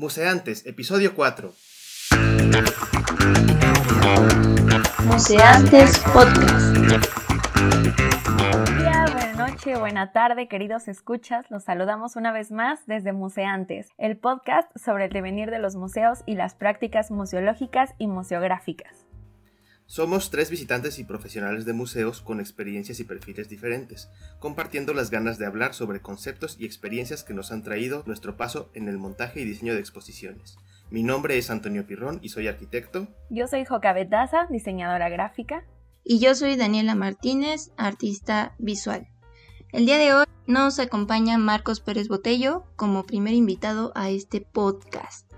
Museantes, episodio 4. Museantes Podcast. Buen día, buena noche, buena tarde, queridos escuchas. Los saludamos una vez más desde Museantes, el podcast sobre el devenir de los museos y las prácticas museológicas y museográficas. Somos tres visitantes y profesionales de museos con experiencias y perfiles diferentes, compartiendo las ganas de hablar sobre conceptos y experiencias que nos han traído nuestro paso en el montaje y diseño de exposiciones. Mi nombre es Antonio Pirrón y soy arquitecto. Yo soy Jocabet Daza, diseñadora gráfica. Y yo soy Daniela Martínez, artista visual. El día de hoy nos acompaña Marcos Pérez Botello como primer invitado a este podcast.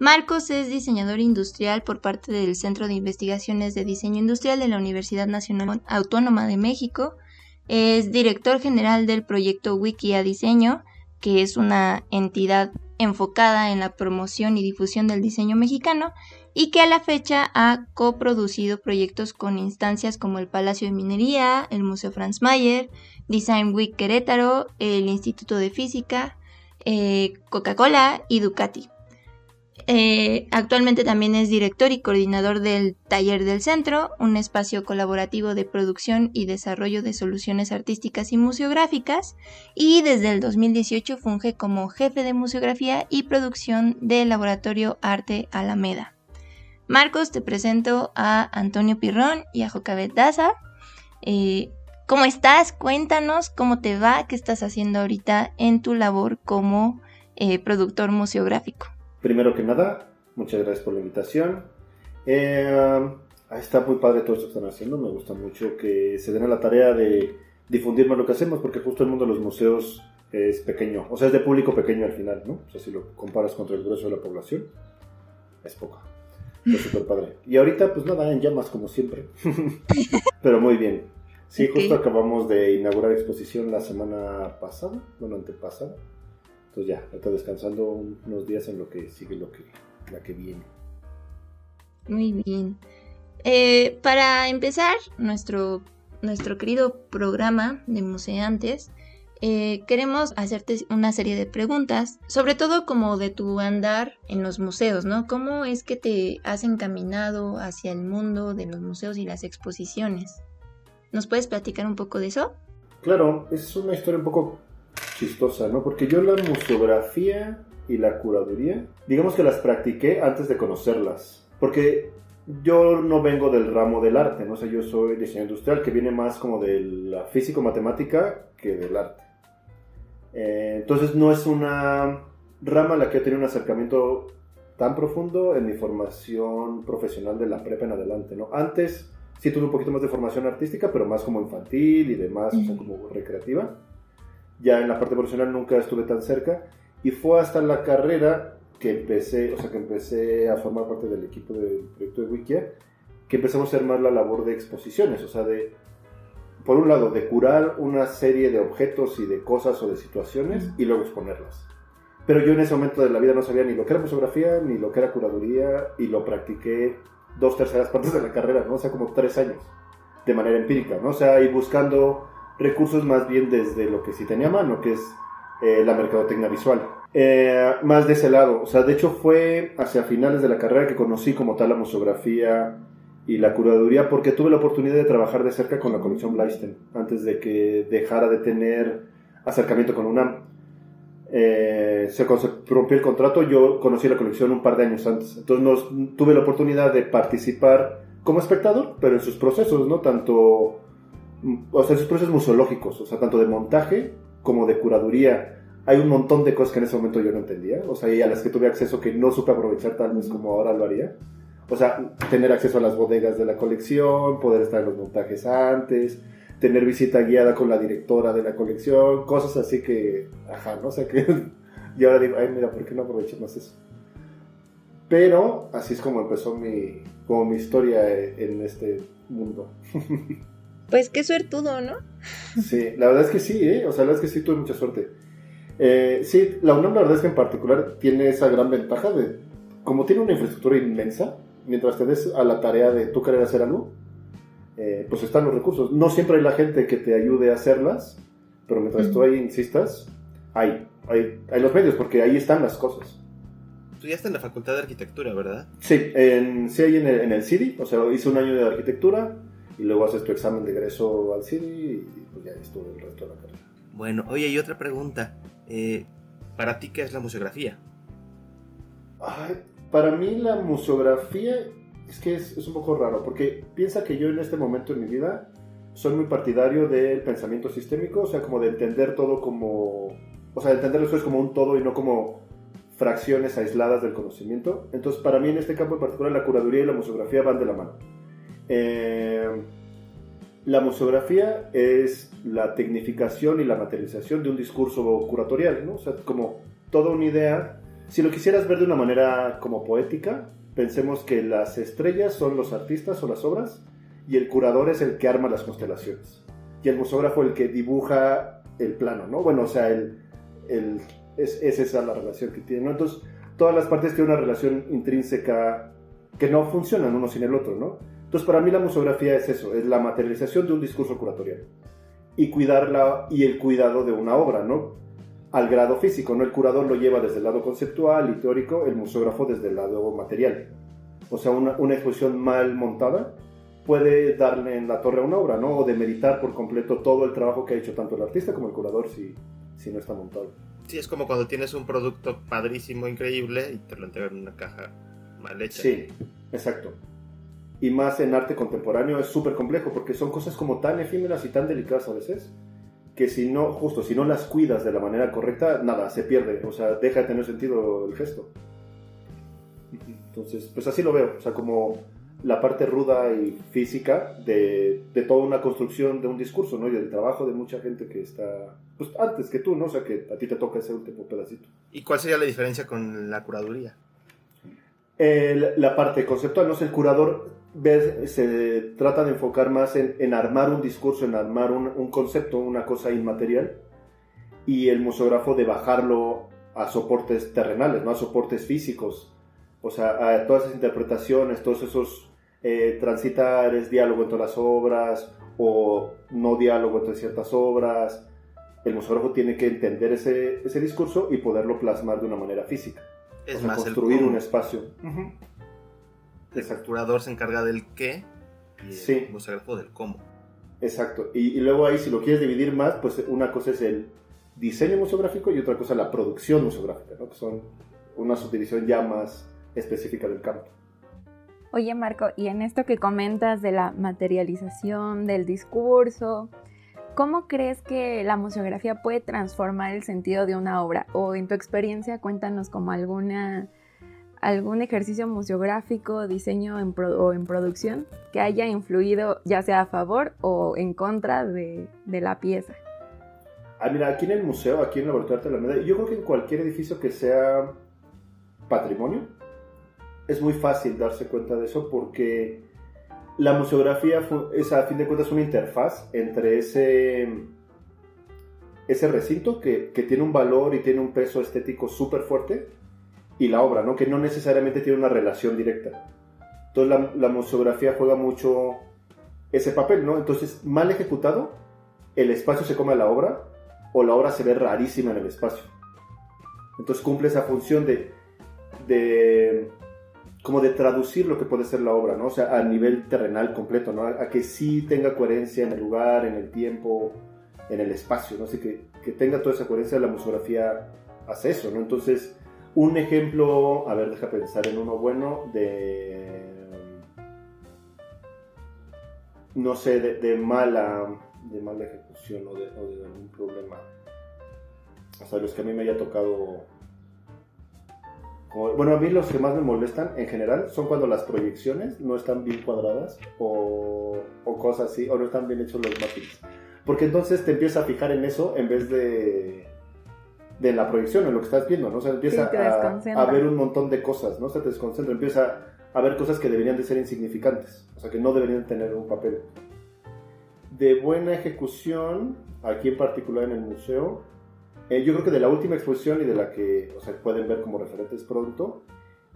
Marcos es diseñador industrial por parte del Centro de Investigaciones de Diseño Industrial de la Universidad Nacional Autónoma de México. Es director general del proyecto Wikia Diseño, que es una entidad enfocada en la promoción y difusión del diseño mexicano y que a la fecha ha coproducido proyectos con instancias como el Palacio de Minería, el Museo Franz Mayer, Design Week Querétaro, el Instituto de Física, eh, Coca-Cola y Ducati. Eh, actualmente también es director y coordinador del Taller del Centro, un espacio colaborativo de producción y desarrollo de soluciones artísticas y museográficas, y desde el 2018 funge como jefe de museografía y producción del Laboratorio Arte Alameda. Marcos, te presento a Antonio Pirrón y a Jocabet Daza. Eh, ¿Cómo estás? Cuéntanos cómo te va, qué estás haciendo ahorita en tu labor como eh, productor museográfico. Primero que nada, muchas gracias por la invitación. Eh, está muy padre todo esto que están haciendo. Me gusta mucho que se den a la tarea de difundir más lo que hacemos, porque justo el mundo de los museos es pequeño. O sea, es de público pequeño al final, ¿no? O sea, si lo comparas contra el grueso de la población, es poco. Es súper padre. Y ahorita, pues nada, en llamas como siempre. Pero muy bien. Sí, justo acabamos de inaugurar exposición la semana pasada, bueno, antepasada. Entonces ya, estoy descansando unos días en lo que sigue lo que, la que viene. Muy bien. Eh, para empezar nuestro, nuestro querido programa de museantes, eh, queremos hacerte una serie de preguntas, sobre todo como de tu andar en los museos, ¿no? ¿Cómo es que te has encaminado hacia el mundo de los museos y las exposiciones? ¿Nos puedes platicar un poco de eso? Claro, es una historia un poco chistosa, ¿no? Porque yo la museografía y la curaduría, digamos que las practiqué antes de conocerlas. Porque yo no vengo del ramo del arte, ¿no? O sea, yo soy diseñador industrial que viene más como de la físico-matemática que del arte. Eh, entonces no es una rama a la que he tenido un acercamiento tan profundo en mi formación profesional de la prepa en adelante, ¿no? Antes sí tuve un poquito más de formación artística, pero más como infantil y demás, o sea, como recreativa ya en la parte profesional nunca estuve tan cerca y fue hasta la carrera que empecé, o sea, que empecé a formar parte del equipo del proyecto de Wikia, que empezamos a más la labor de exposiciones, o sea, de, por un lado, de curar una serie de objetos y de cosas o de situaciones y luego exponerlas. Pero yo en ese momento de la vida no sabía ni lo que era museografía, ni lo que era curaduría, y lo practiqué dos terceras partes de la carrera, ¿no? O sea, como tres años, de manera empírica, ¿no? O sea, y buscando recursos más bien desde lo que sí tenía a mano, que es eh, la mercadotecnia visual. Eh, más de ese lado, o sea, de hecho fue hacia finales de la carrera que conocí como tal la museografía y la curaduría porque tuve la oportunidad de trabajar de cerca con la colección Blaisten antes de que dejara de tener acercamiento con UNAM. Eh, se rompió el contrato, yo conocí la colección un par de años antes, entonces tuve la oportunidad de participar como espectador, pero en sus procesos, ¿no? Tanto o sea, esos procesos museológicos, o sea, tanto de montaje como de curaduría. Hay un montón de cosas que en ese momento yo no entendía, o sea, y a las que tuve acceso que no supe aprovechar tal vez como ahora lo haría. O sea, tener acceso a las bodegas de la colección, poder estar en los montajes antes, tener visita guiada con la directora de la colección, cosas así que, ajá, no sé qué. Y ahora digo, ay, mira, ¿por qué no aproveché más eso? Pero así es como empezó mi, como mi historia en este mundo. Pues qué suertudo, ¿no? Sí, la verdad es que sí, ¿eh? O sea, la verdad es que sí tuve mucha suerte. Eh, sí, la UNAM la verdad es que en particular tiene esa gran ventaja de, como tiene una infraestructura inmensa, mientras te des a la tarea de tú querer hacer algo, eh, pues están los recursos. No siempre hay la gente que te ayude a hacerlas, pero mientras tú ahí insistas, hay, hay, hay los medios, porque ahí están las cosas. Estudiaste en la Facultad de Arquitectura, ¿verdad? Sí, en, sí, ahí en el, en el CIDI, o sea, hice un año de arquitectura y luego haces tu examen de egreso al CIDI y pues ya estuve el resto de la carrera. Bueno, oye, y otra pregunta. Eh, ¿Para ti qué es la museografía? Ay, para mí la museografía es que es, es un poco raro, porque piensa que yo en este momento en mi vida soy muy partidario del pensamiento sistémico, o sea, como de entender todo como, o sea, de entender eso es como un todo y no como fracciones aisladas del conocimiento. Entonces, para mí en este campo en particular, la curaduría y la museografía van de la mano. Eh, la museografía es la tecnificación y la materialización de un discurso curatorial, ¿no? O sea, como toda una idea. Si lo quisieras ver de una manera como poética, pensemos que las estrellas son los artistas o las obras y el curador es el que arma las constelaciones. Y el museógrafo el que dibuja el plano, ¿no? Bueno, o sea, el, el, es, es esa la relación que tiene, ¿no? Entonces, todas las partes tienen una relación intrínseca que no funcionan uno sin el otro, ¿no? Entonces, para mí la museografía es eso, es la materialización de un discurso curatorial y cuidarla y el cuidado de una obra, ¿no? Al grado físico, ¿no? El curador lo lleva desde el lado conceptual y teórico, el museógrafo desde el lado material. O sea, una, una exposición mal montada puede darle en la torre a una obra, ¿no? O demeritar por completo todo el trabajo que ha hecho tanto el artista como el curador si, si no está montado. Sí, es como cuando tienes un producto padrísimo, increíble, y te lo entregan en una caja mal hecha. Sí, exacto. Y más en arte contemporáneo es súper complejo porque son cosas como tan efímeras y tan delicadas a veces que si no, justo, si no las cuidas de la manera correcta, nada, se pierde, o sea, deja de tener sentido el gesto. Entonces, pues así lo veo, o sea, como la parte ruda y física de, de, toda una construcción de un discurso, ¿no? Y del trabajo de mucha gente que está, pues antes que tú, ¿no? O sea, que a ti te toca ese último pedacito. ¿Y cuál sería la diferencia con la curaduría? El, la parte conceptual, ¿no? O sea, el curador ves, se trata de enfocar más en, en armar un discurso, en armar un, un, concepto, una cosa inmaterial, y el museógrafo de bajarlo a soportes terrenales, ¿no? A soportes físicos. O sea, a todas esas interpretaciones, todos esos eh, transitar es diálogo entre las obras o no diálogo entre ciertas obras. El museógrafo tiene que entender ese, ese discurso y poderlo plasmar de una manera física. Es o sea, más construir el un espacio. Uh -huh. El Exacto. curador se encarga del qué y sí. el museógrafo del cómo. Exacto. Y, y, luego ahí, si lo quieres dividir más, pues una cosa es el diseño museográfico y otra cosa la producción museográfica, ¿no? que son una subdivisión ya más específica del campo. Oye Marco, y en esto que comentas de la materialización del discurso, ¿cómo crees que la museografía puede transformar el sentido de una obra? O en tu experiencia, cuéntanos como alguna, algún ejercicio museográfico, diseño en o en producción que haya influido ya sea a favor o en contra de, de la pieza. Ah, mira, aquí en el museo, aquí en el Laboratorio de la Alameda, yo creo que en cualquier edificio que sea patrimonio, es muy fácil darse cuenta de eso porque la museografía es a fin de cuentas una interfaz entre ese, recinto que, que tiene un valor y tiene un peso estético súper fuerte y la obra, ¿no? que no necesariamente tiene una relación directa. Entonces la, museografía juega mucho ese papel, ¿no? Entonces, mal ejecutado, el espacio se come a la obra o la obra se ve rarísima en el espacio. Entonces cumple esa función de, de como de traducir lo que puede ser la obra, ¿no? O sea, a nivel terrenal completo, ¿no? A, a que sí tenga coherencia en el lugar, en el tiempo, en el espacio, ¿no? Así que, que tenga toda esa coherencia, la museografía hace eso, ¿no? Entonces, un ejemplo, a ver, deja pensar en uno bueno, de... No sé, de, mala, de mala ejecución o de, o algún problema. Hasta los que a mí me haya tocado bueno, a mí los que más me molestan en general son cuando las proyecciones no están bien cuadradas o, o cosas así, o no están bien hechos los mappings. Porque entonces te empiezas a fijar en eso en vez de, de la proyección, en lo que estás viendo, ¿no? O sea, empieza sí, a, a, ver un montón de cosas, ¿no? Se te desconcentra, empieza a ver cosas que deberían de ser insignificantes, o sea, que no deberían tener un papel. De buena ejecución, aquí en particular en el museo, eh, yo creo que de la última exposición y de la que o sea, pueden ver como referentes producto,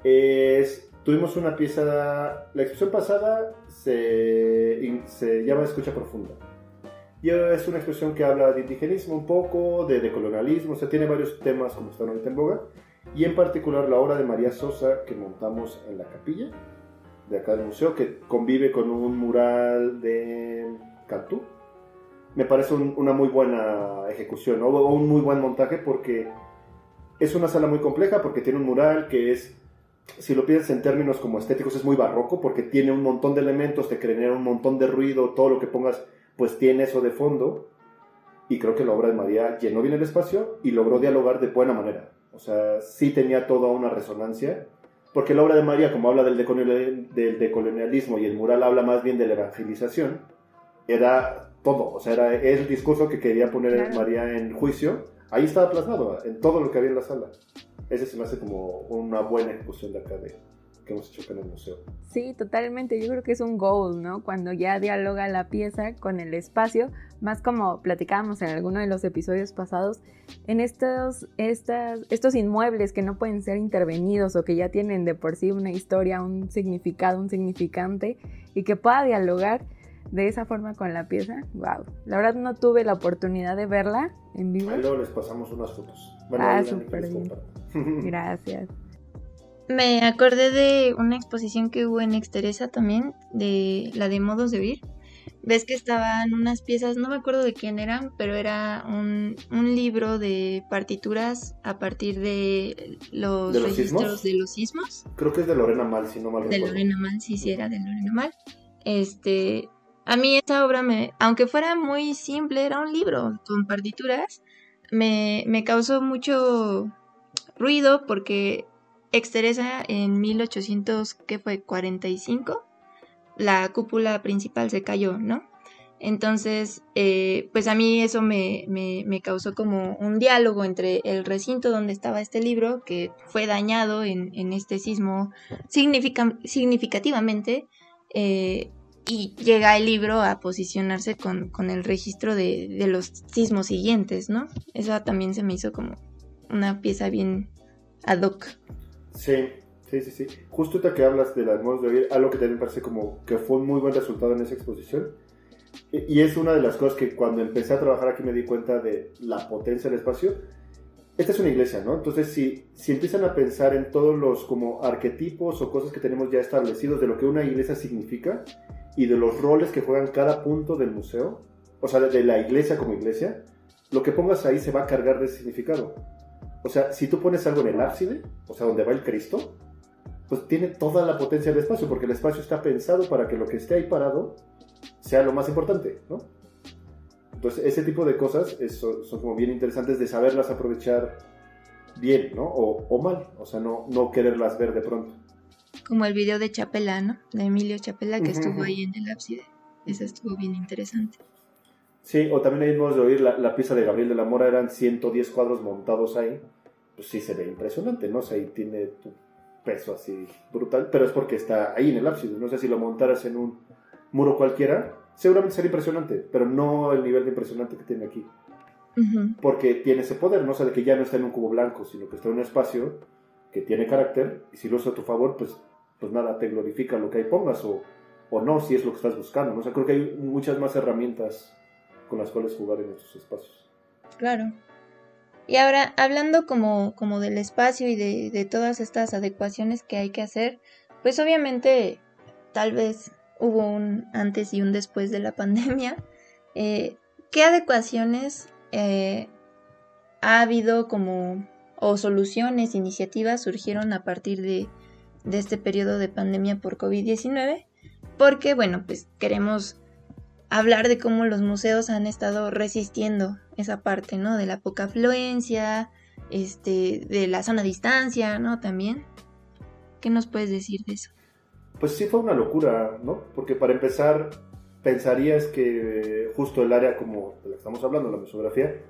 es, tuvimos una pieza, la exposición pasada se, se llama Escucha Profunda. Y es una exposición que habla de indigenismo un poco, de decolonialismo, o sea, tiene varios temas como están ahorita en boga. y en particular la obra de María Sosa que montamos en la capilla de acá del museo, que convive con un mural de Cantú. Me parece un- una muy buena ejecución, ¿no? o un muy buen montaje porque es una sala muy compleja, porque tiene un mural que es, si lo piensas en términos como estéticos, es muy barroco, porque tiene un montón de elementos, te genera un montón de ruido, todo lo que pongas, pues tiene eso de fondo. Y creo que la obra de María llenó bien el espacio y logró dialogar de buena manera. O sea, sí tenía toda una resonancia porque la obra de María, como habla del, decolonial- del decolonialismo y el mural habla más bien de la evangelización, era todo, o sea, era el discurso que quería poner Claro. María en juicio, ahí estaba plasmado, en todo lo que había en la sala. Ese se me hace como una buena ejecución de acá de, que hemos hecho acá en el museo. Sí, totalmente. Yo creo que es un goal, ¿no? Cuando ya dialoga la pieza con el espacio, más como platicábamos en alguno de los episodios pasados, en estos, estas, estos inmuebles que no pueden ser intervenidos o que ya tienen de por sí una historia, un significado, un significante, y que pueda dialogar de esa forma con la pieza. Wow. La verdad no tuve la oportunidad de verla en vivo. Ahí luego les pasamos unas fotos. Ah, Dani, que súper bien. Gracias. Me acordé de una exposición que hubo en Exteresa también, de la de modos de vivir. Ves que estaban unas piezas, no me acuerdo de quién eran, pero era un, un libro de partituras a partir de los, ¿De los registros sismos? de los sismos. Creo que es de Lorena Mal, si no mal De recuerdo. Lorena Mal, sí, sí, era de Lorena Mal. Este, a mí esa obra, me, aunque fuera muy simple, era un libro con partituras, me, me causó mucho ruido porque Exteresa en 1800, ¿qué fue? 45, la cúpula principal se cayó, ¿no? Entonces, eh, pues a mí eso me, me, causó como un diálogo entre el recinto donde estaba este libro, que fue dañado en, en este sismo significa- significativamente, eh, y llega el libro a posicionarse con, con el registro de, de los sismos siguientes, ¿no? Eso también se me hizo como una pieza bien ad hoc. Sí, sí, sí, sí. Justo ahorita que hablas de las modos de oír, algo que también parece como que fue un muy buen resultado en esa exposición. Y es una de las cosas que cuando empecé a trabajar aquí me di cuenta de la potencia del espacio. Esta es una iglesia, ¿no? Entonces, si, si empiezan a pensar en todos los como arquetipos o cosas que tenemos ya establecidos de lo que una iglesia significa y de los roles que juegan cada punto del museo, o sea, de la iglesia como iglesia, lo que pongas ahí se va a cargar de significado. O sea, si tú pones algo en el ábside, o sea, donde va el Cristo, pues tiene toda la potencia del espacio, porque el espacio está pensado para que lo que esté ahí parado sea lo más importante, ¿no? Entonces, ese tipo de cosas es- son, son como bien interesantes de saberlas aprovechar bien, ¿no? O, o mal, o sea, no, no quererlas ver de pronto. Como el video de Chapela, ¿no? De Emilio Chapela que estuvo ahí en el ábside. Ese estuvo bien interesante. Sí, o también ahí hemos de oír la, la pieza de Gabriel de la Mora, eran 110 cuadros montados ahí. Pues sí se ve impresionante, ¿no? O sea, ahí tiene tu peso así brutal, pero es porque está ahí en el ábside. No sé si lo montaras en un muro cualquiera, seguramente sería impresionante, pero no el nivel de impresionante que tiene aquí. Porque tiene ese poder, ¿no? O sea, de que ya no está en un cubo blanco, sino que está en un espacio que tiene carácter, y si lo usa a tu favor, pues, pues nada, te glorifica lo que ahí pongas, o, o no, si es lo que estás buscando, ¿no? O sea, creo que hay muchas más herramientas con las cuales jugar en estos espacios. Claro. Y ahora, hablando como, como del espacio y de, de todas estas adecuaciones que hay que hacer, pues obviamente tal vez hubo un antes y un después de la pandemia. Eh, ¿Qué adecuaciones eh, ha habido como, o soluciones, iniciativas surgieron a partir de, de este periodo de pandemia por COVID-19? Porque, bueno, pues queremos hablar de cómo los museos han estado resistiendo esa parte, ¿no? De la poca afluencia, este, de la zona distancia, ¿no? También. ¿Qué nos puedes decir de eso? Pues sí fue una locura, ¿no? Porque para empezar, pensarías que justo el área como de la que estamos hablando, la museografía,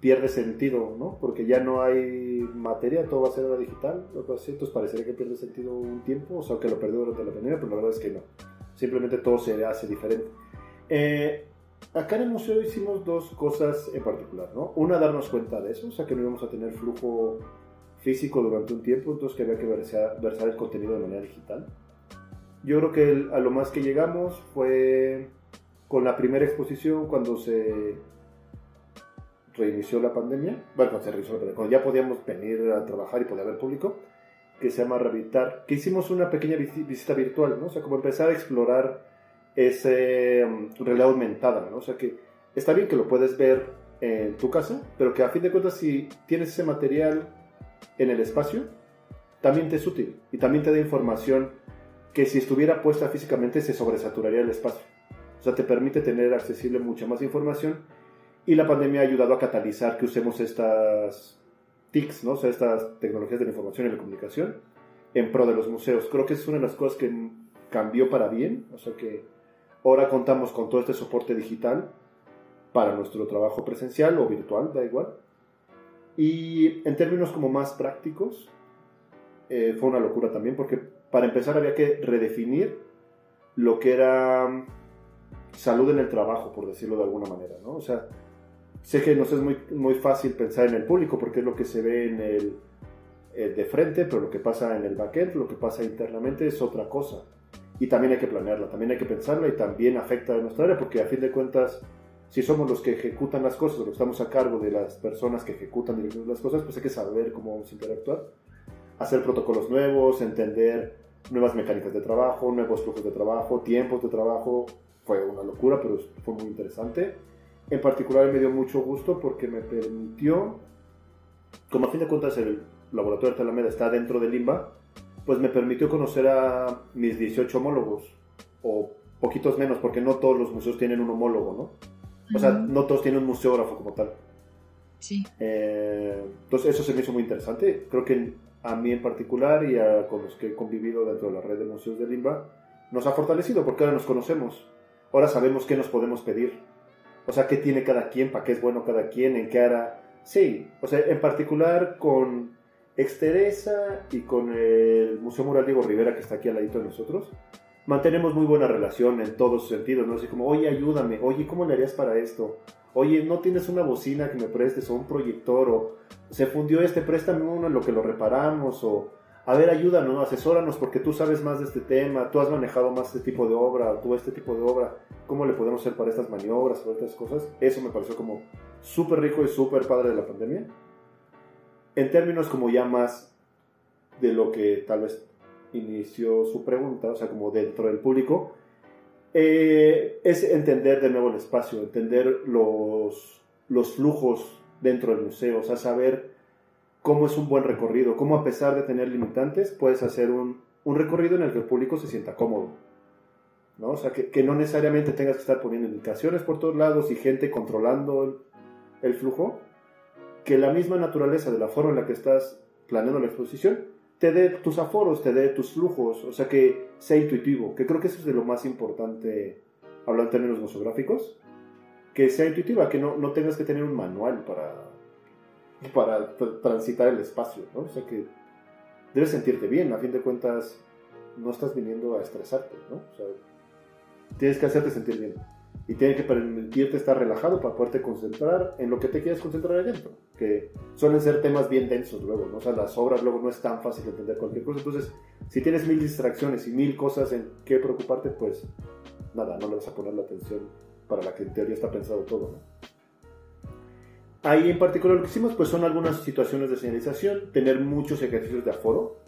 pierde sentido, ¿no? Porque ya no hay materia, todo va a ser ahora digital, algo así, entonces parecería que pierde sentido un tiempo, o sea, que lo perdió durante la pandemia, pero la verdad es que no. Simplemente todo se hace diferente. Eh, acá en el museo hicimos dos cosas en particular, ¿no? Una, darnos cuenta de eso, o sea, que no íbamos a tener flujo físico durante un tiempo, entonces que había que versar, versar el contenido de manera digital. Yo creo que el- a lo más que llegamos fue con la primera exposición cuando se reinició la pandemia, bueno, cuando se reinició la pandemia, cuando ya podíamos venir a trabajar y podía haber público, que se llama Rehabitar, que hicimos una pequeña visi- visita virtual, ¿no? O sea, como empezar a explorar ese um, realidad aumentada, ¿no? O sea, que está bien que lo puedes ver en tu casa, pero que a fin de cuentas si tienes ese material en el espacio, también te es útil y también te da información que si estuviera puesta físicamente se sobresaturaría el espacio. O sea, te permite tener accesible mucha más información y la pandemia ha ayudado a catalizar que usemos estas TICs, ¿no? O sea, estas tecnologías de la información y la comunicación en pro de los museos. Creo que es una de las cosas que cambió para bien, o sea que ahora contamos con todo este soporte digital para nuestro trabajo presencial o virtual, da igual. Y en términos como más prácticos, eh, fue una locura también, porque para empezar había que redefinir lo que era mm, salud en el trabajo, por decirlo de alguna manera, ¿no? O sea, sé que nos es muy, muy fácil pensar en el público, porque es lo que se ve en el, el de frente, pero lo que pasa en el backend, lo que pasa internamente es otra cosa. Y también hay que planearla, también hay que pensarla y también afecta a nuestra área, porque a fin de cuentas, si somos los que ejecutan las cosas, los estamos a cargo de las personas que ejecutan las cosas, pues hay que saber cómo vamos a interactuar, hacer protocolos nuevos, entender nuevas mecánicas de trabajo, nuevos flujos de trabajo, tiempos de trabajo. Fue una locura, pero fue muy interesante. En particular me dio mucho gusto porque me permitió, como a fin de cuentas el laboratorio de Alameda está dentro del LIMBA, pues me permitió conocer a mis 18 homólogos, o poquitos menos, porque no todos los museos tienen un homólogo, ¿no? O sea, no todos tienen un museógrafo como tal. Sí. Eh, entonces eso se me hizo muy interesante. Creo que a mí en particular y a, con los que he convivido dentro de la red de museos de Limba, nos ha fortalecido porque ahora nos conocemos. Ahora sabemos qué nos podemos pedir. O sea, qué tiene cada quien, para qué es bueno cada quien, en qué hará. Sí, o sea, en particular con Exteresa y con el Museo Mural Diego Rivera, que está aquí al ladito de nosotros, mantenemos muy buena relación en todos sentidos, ¿no? Así como, oye, ayúdame, oye, ¿cómo le harías para esto? Oye, ¿no tienes una bocina que me prestes o un proyector? O se fundió este, préstame uno en lo que lo reparamos. O, a ver, ayúdanos, asesóranos porque tú sabes más de este tema, tú has manejado más este tipo de obra, o tú este tipo de obra, ¿cómo le podemos hacer para estas maniobras, para estas cosas? Eso me pareció como súper rico y súper padre de la pandemia. En términos como ya más de lo que tal vez inició su pregunta, o sea, como dentro del público, eh, es entender de nuevo el espacio, entender los, los flujos dentro del museo, o sea, saber cómo es un buen recorrido, cómo a pesar de tener limitantes puedes hacer un, un recorrido en el que el público se sienta cómodo. ¿no? O sea, que, que no necesariamente tengas que estar poniendo indicaciones por todos lados y gente controlando el, el flujo, que la misma naturaleza de la forma en la que estás planeando la exposición te dé tus aforos, te dé tus flujos, o sea, que sea intuitivo, que creo que eso es de lo más importante, hablando en términos museográficos, que sea intuitiva, que no, no tengas que tener un manual para, para tr- transitar el espacio, ¿no? O sea, que debes sentirte bien, a fin de cuentas no estás viniendo a estresarte, ¿no? O sea, tienes que hacerte sentir bien. Y tiene que permitirte estar relajado para poderte concentrar en lo que te quieres concentrar ahí dentro. Que suelen ser temas bien densos luego, ¿no? O sea, las obras luego no es tan fácil entender cualquier cosa. Entonces, si tienes mil distracciones y mil cosas en qué preocuparte, pues nada, no le vas a poner la atención para la que en teoría está pensado todo, ¿no? Ahí en particular lo que hicimos pues son algunas situaciones de señalización, tener muchos ejercicios de aforo.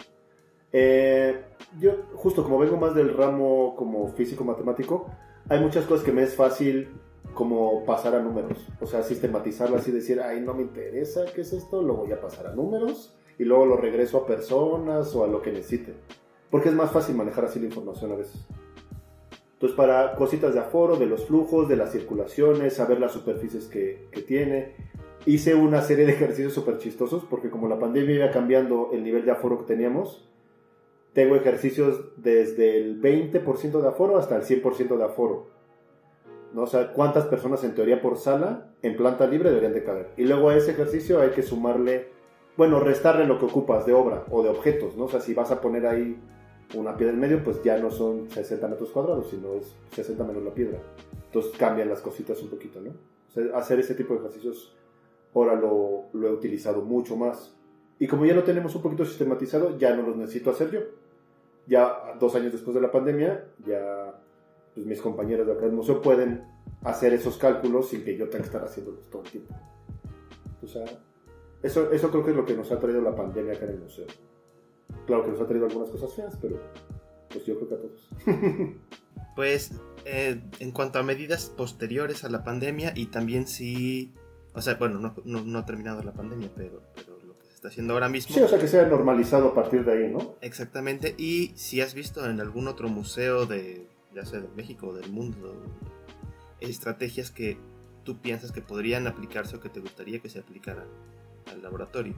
Eh, yo justo como vengo más del ramo como físico-matemático, hay muchas cosas que me es fácil como pasar a números, o sea, sistematizarlas y decir, ay, no me interesa, ¿qué es esto? Lo voy a pasar a números y luego lo regreso a personas o a lo que necesite, porque es más fácil manejar así la información a veces. Entonces, para cositas de aforo, de los flujos, de las circulaciones, saber las superficies que, que tiene, hice una serie de ejercicios súper chistosos, porque como la pandemia iba cambiando el nivel de aforo que teníamos, tengo ejercicios desde el 20% de aforo hasta el 100% de aforo. ¿no? O sea, cuántas personas en teoría por sala en planta libre deberían de caber. Y luego a ese ejercicio hay que sumarle, bueno, restarle lo que ocupas de obra o de objetos, ¿no? O sea, si vas a poner ahí una piedra en medio, pues ya no son 60 metros cuadrados, sino es 60 menos la piedra. Entonces cambian las cositas un poquito, ¿no? Hacer ese tipo de ejercicios ahora lo, lo he utilizado mucho más. Y como ya lo tenemos un poquito sistematizado, ya no los necesito hacer yo. Ya dos años después de la pandemia, ya pues, mis compañeros de acá del museo pueden hacer esos cálculos sin que yo tenga que estar haciéndolos todo el tiempo. O sea, eso, eso creo que es lo que nos ha traído la pandemia acá en el museo. Claro que nos ha traído algunas cosas feas, pero pues yo creo que a todos. pues eh, en cuanto a medidas posteriores a la pandemia y también si, o sea, bueno, no, no, ha terminado la pandemia, pero, pero está haciendo ahora mismo. Sí, o sea, que se ha normalizado a partir de ahí, ¿no? Exactamente, y si has visto en algún otro museo de, ya sea de México o del mundo, estrategias que tú piensas que podrían aplicarse o que te gustaría que se aplicaran al laboratorio.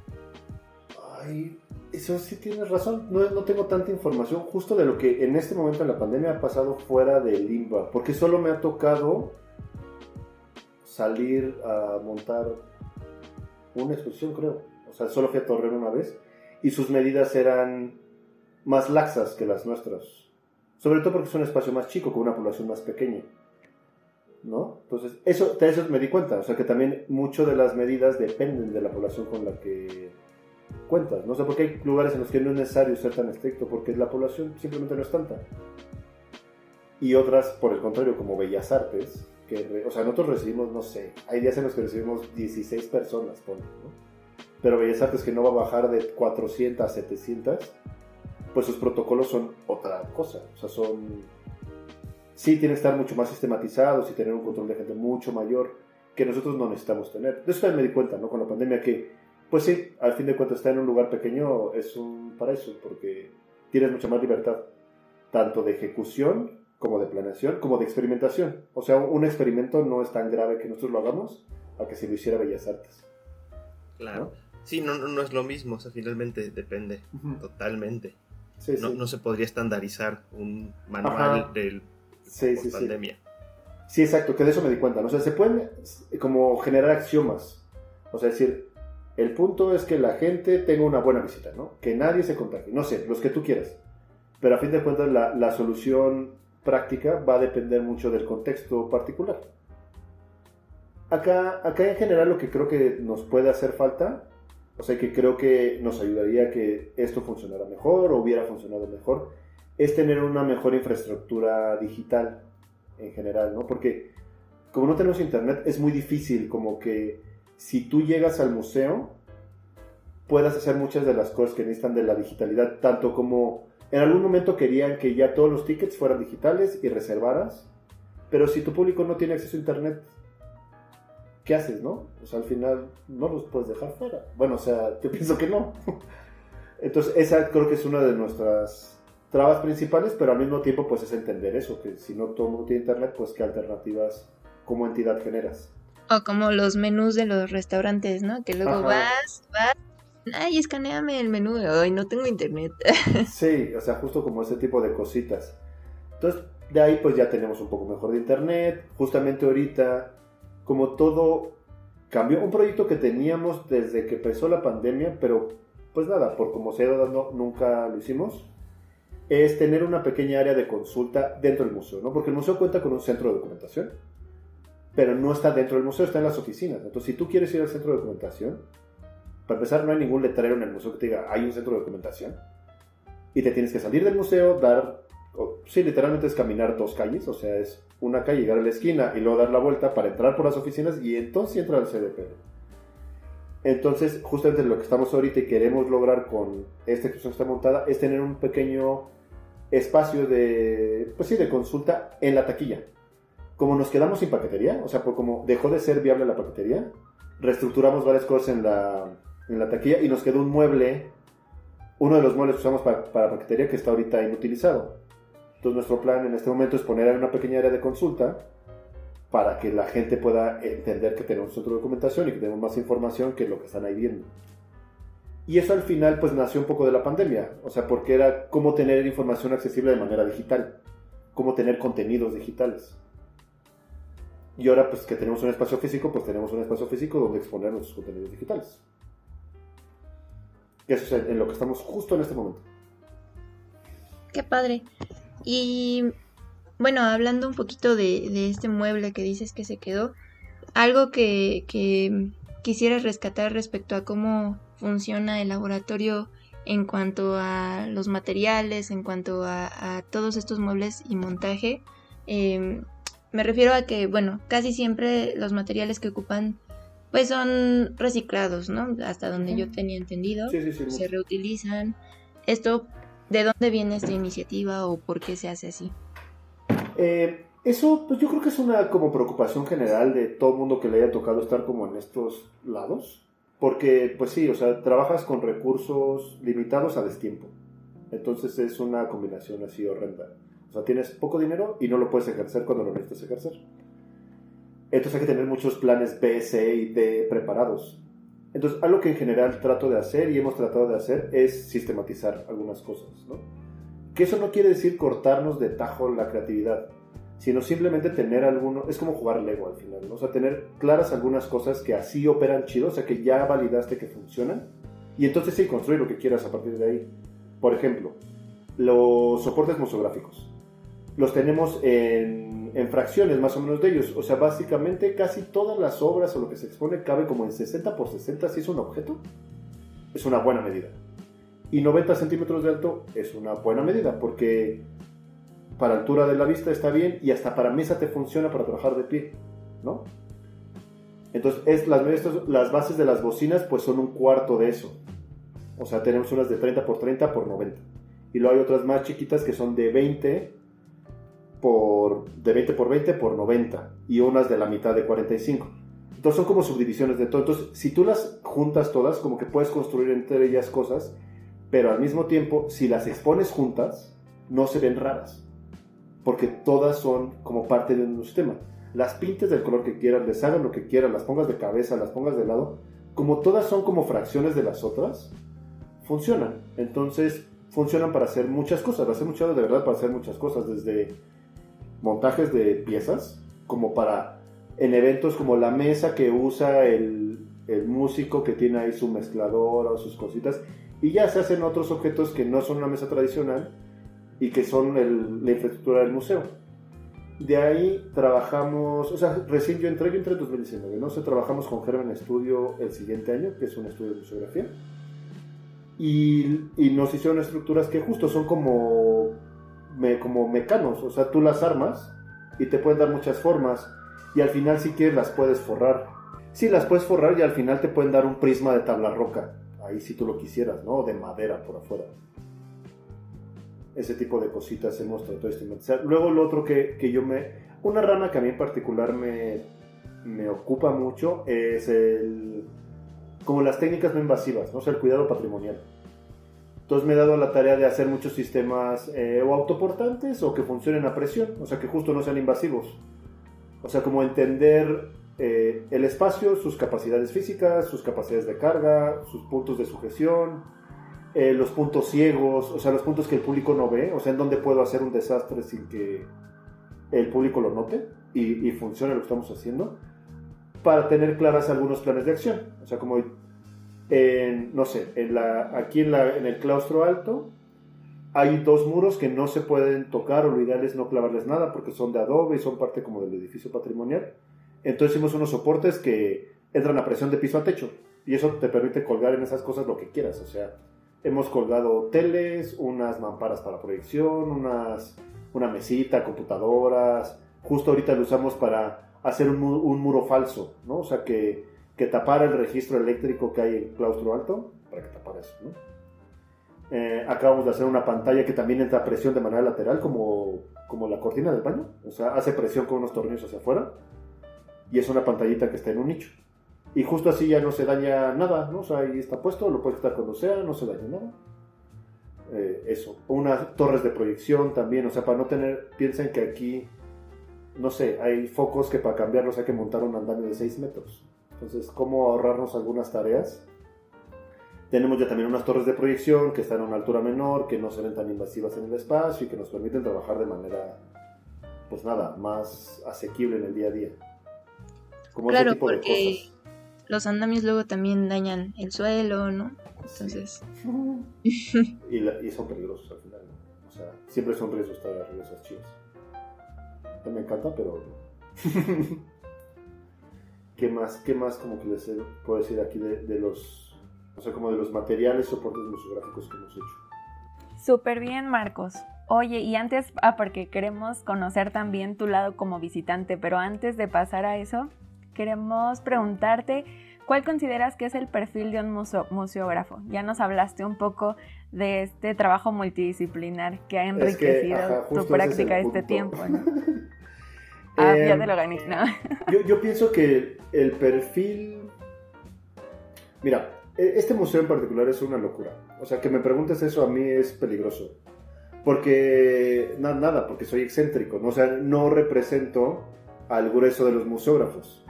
Ay, eso sí tienes razón. No, no, tengo tanta información justo de lo que en este momento en la pandemia ha pasado fuera de Limba. Porque solo me ha tocado salir a montar una exposición, creo. O sea, solo fui a Torreón una vez. Y sus medidas eran más laxas que las nuestras. Sobre todo porque es un espacio más chico, con una población más pequeña. ¿No? Entonces, eso, de eso me di cuenta. O sea, que también mucho de las medidas dependen de la población con la que cuentas. No sé por qué hay lugares en los que no es necesario ser tan estricto, porque la población simplemente no es tanta. Y otras, por el contrario, como Bellas Artes, que, o sea, nosotros recibimos, no sé, hay días en los que recibimos 16 personas, ¿no? Pero Bellas Artes que no va a bajar de 400 a 700, pues sus protocolos son otra cosa. O sea, son... Sí, tienen que estar mucho más sistematizados y tener un control de gente mucho mayor que nosotros no necesitamos tener. De eso también me di cuenta, ¿no? Con la pandemia que pues sí, al fin de cuentas estar en un lugar pequeño es un paraíso porque tienes mucha más libertad, tanto de ejecución como de planeación, como de experimentación. O sea, un experimento no es tan grave que nosotros lo hagamos a que si lo hiciera Bellas Artes. Claro. Sí, no, no, es lo mismo, o sea, finalmente depende totalmente. no, no, se podría estandarizar un manual del sí, pandemia. Sí. exacto, que de eso me di cuenta. ¿no? O sea, se pueden como generar axiomas. O sea, decir, el punto es que la gente tenga una buena visita, ¿no? Que nadie se contagie. No sé, los que tú quieras. Pero a fin de cuentas la, solución práctica va a depender mucho del contexto particular. Acá, acá en general lo que creo que nos puede hacer falta, o sea que creo que nos ayudaría que esto funcionara mejor o hubiera funcionado mejor, es tener una mejor infraestructura digital en general, ¿no? Porque como no tenemos internet es muy difícil como que si tú llegas al museo, puedas hacer muchas de las cosas que necesitan de la digitalidad, tanto como en algún momento querían que ya todos los tickets fueran digitales y reservaras, pero si tu público no tiene acceso a internet, ¿qué haces, no? O sea, al final no los puedes dejar fuera. Bueno, o sea, yo pienso que no. Entonces, esa creo que es una de nuestras trabas principales, pero al mismo tiempo, pues es entender eso, que si no todo el mundo tiene internet, pues qué alternativas como entidad generas. O como los menús de los restaurantes, ¿no? Que luego vas, vas, ay, escaneame el menú, ay, no tengo internet. sí, o sea, justo como ese tipo de cositas. Entonces, de ahí pues ya tenemos un poco mejor de internet. Justamente ahorita, como todo cambió, un proyecto que teníamos desde que empezó la pandemia, pero pues nada, por como se ha ido dando, nunca lo hicimos, es tener una pequeña área de consulta dentro del museo, ¿no? Porque el museo cuenta con un centro de documentación pero no está dentro del museo, está en las oficinas. Entonces, si tú quieres ir al centro de documentación, para empezar, no hay ningún letrero en el museo que te diga, hay un centro de documentación. Y te tienes que salir del museo, dar, sí, literalmente es caminar dos calles, o sea, es una calle, llegar a la esquina y luego dar la vuelta para entrar por las oficinas y entonces entrar al CDP. Entonces, justamente lo que estamos ahorita y queremos lograr con esta exposición que está montada es tener un pequeño espacio de, pues sí, de consulta en la taquilla como nos quedamos sin paquetería, o sea, por como dejó de ser viable la paquetería, reestructuramos varias cosas en la, en la taquilla y nos quedó un mueble, uno de los muebles que usamos para, para paquetería que está ahorita inutilizado. Entonces nuestro plan en este momento es poner una pequeña área de consulta para que la gente pueda entender que tenemos de documentación y que tenemos más información que lo que están ahí viendo. Y eso al final pues nació un poco de la pandemia, o sea, porque era cómo tener información accesible de manera digital, cómo tener contenidos digitales. Y ahora, pues que tenemos un espacio físico, pues tenemos un espacio físico donde exponer nuestros contenidos digitales. Y eso es en lo que estamos justo en este momento. Qué padre. Y bueno, hablando un poquito de, este mueble que dices que se quedó, algo que, que quisiera rescatar respecto a cómo funciona el laboratorio en cuanto a los materiales, en cuanto a, todos estos muebles y montaje. Eh, me refiero a que, bueno, casi siempre los materiales que ocupan pues son reciclados, ¿no? Hasta donde yo tenía entendido. Sí, sí, sí. Se reutilizan. Esto, ¿de dónde viene esta iniciativa o por qué se hace así? Eh, eso, pues yo creo que es una como preocupación general de todo mundo que le haya tocado estar como en estos lados. Porque, pues sí, o sea, trabajas con recursos limitados a destiempo. Entonces es una combinación así horrenda. O sea, tienes poco dinero y no lo puedes ejercer cuando lo necesitas ejercer. Entonces hay que tener muchos planes B, C y D preparados. Entonces, algo que en general trato de hacer y hemos tratado de hacer es sistematizar algunas cosas, ¿no? Que eso no quiere decir cortarnos de tajo la creatividad, sino simplemente tener alguno, es como jugar Lego al final, ¿no? O sea, tener claras algunas cosas que así operan chido, o sea, que ya validaste que funcionan, y entonces sí, construir lo que quieras a partir de ahí. Por ejemplo, los soportes musográficos. Los tenemos en, en, fracciones más o menos de ellos. O sea, básicamente casi todas las obras o lo que se expone cabe como en 60 por 60 si es un objeto. Es una buena medida. Y 90 centímetros de alto es una buena medida porque para altura de la vista está bien y hasta para mesa te funciona para trabajar de pie, ¿no? Entonces, es, las, las bases de las bocinas pues son un cuarto de eso. O sea, tenemos unas de 30 por 30 por 90. Y luego hay otras más chiquitas que son de 20 por, de 20 por 20 por 90. Y unas de la mitad de 45. Entonces son como subdivisiones de todo. Entonces, si tú las juntas todas, como que puedes construir entre ellas cosas, pero al mismo tiempo, si las expones juntas, no se ven raras. Porque todas son como parte de un sistema. Las pintes del color que quieras, les hagan lo que quieran, las pongas de cabeza, las pongas de lado, como todas son como fracciones de las otras, funcionan. Entonces, funcionan para hacer muchas cosas, para hacer muchas de verdad, para hacer muchas cosas, desde montajes de piezas, como para en eventos como la mesa que usa el, el músico que tiene ahí su mezcladora o sus cositas, y ya se hacen otros objetos que no son una mesa tradicional y que son el, la infraestructura del museo. De ahí trabajamos, o sea, recién yo entré, yo entré en 2019, ¿no? O sea, trabajamos con German Studio el siguiente año, que es un estudio de museografía y, y, nos hicieron estructuras que justo son como, me, como mecanos, o sea, tú las armas y te pueden dar muchas formas y al final si quieres las puedes forrar. Sí, las puedes forrar y al final te pueden dar un prisma de tabla roca, ahí si tú lo quisieras, ¿no? De madera por afuera. Ese tipo de cositas hemos tratado de estigmatizar. Luego lo otro que, que yo me... Una rama que a mí en particular me, me ocupa mucho es el como las técnicas no invasivas, ¿no? o sea, el cuidado patrimonial. Entonces me he dado la tarea de hacer muchos sistemas eh, o autoportantes o que funcionen a presión, o sea, que justo no sean invasivos. O sea, como entender eh, el espacio, sus capacidades físicas, sus capacidades de carga, sus puntos de sujeción, eh, los puntos ciegos, o sea, los puntos que el público no ve, o sea, en dónde puedo hacer un desastre sin que el público lo note y, y funcione lo que estamos haciendo para tener claras algunos planes de acción. O sea, como, en, no sé, aquí en, el claustro alto hay dos muros que no se pueden tocar o lo es no clavarles nada porque son de adobe y son parte como del edificio patrimonial. Entonces hicimos unos soportes que entran a presión de piso a techo y eso te permite colgar en esas cosas lo que quieras. O sea, hemos colgado teles, unas mamparas para proyección, unas, una mesita, computadoras. Justo ahorita lo usamos para hacer un, un muro falso, ¿no? O sea, que, que tapara el registro eléctrico que hay en claustro alto, para que tapara eso, ¿no? Eh, acabamos de hacer una pantalla que también entra presión de manera lateral, como, como la cortina del baño. O sea, hace presión con unos tornillos hacia afuera. Y es una pantallita que está en un nicho. Y justo así ya no se daña nada, ¿no? O sea, ahí está puesto, lo puedes quitar cuando sea, no se daña nada. Eh, eso. Unas torres de proyección también, o sea, para no tener, piensen que aquí no sé, hay focos que para cambiarlos hay que montar un andamio de 6 metros. Entonces, ¿cómo ahorrarnos algunas tareas? Tenemos ya también unas torres de proyección que están a una altura menor, que no se ven tan invasivas en el espacio y que nos permiten trabajar de manera, pues nada, más asequible en el día a día. Como claro, tipo porque de cosas. los andamios luego también dañan el suelo, ¿no? Entonces... y, son peligrosos al final, ¿no? O sea, siempre son riesgos estar arriba de esas chivas me encanta, pero... ¿Qué más? ¿Qué más como que les puedo decir aquí de, los... O sea, como de los materiales, soportes museográficos que hemos hecho? Súper bien, Marcos. Oye, y antes, ah, porque queremos conocer también tu lado como visitante, pero antes de pasar a eso, queremos preguntarte cuál consideras que es el perfil de un museógrafo. Ya nos hablaste un poco de este trabajo multidisciplinar que ha enriquecido tu práctica este tiempo. ah, ya em, te lo gané. yo, pienso que el perfil... Mira, e, este museo en particular es una locura. O sea, que me preguntes eso a mí es peligroso. Porque, nada, porque soy excéntrico. ¿no? O sea, no represento al grueso de los museógrafos.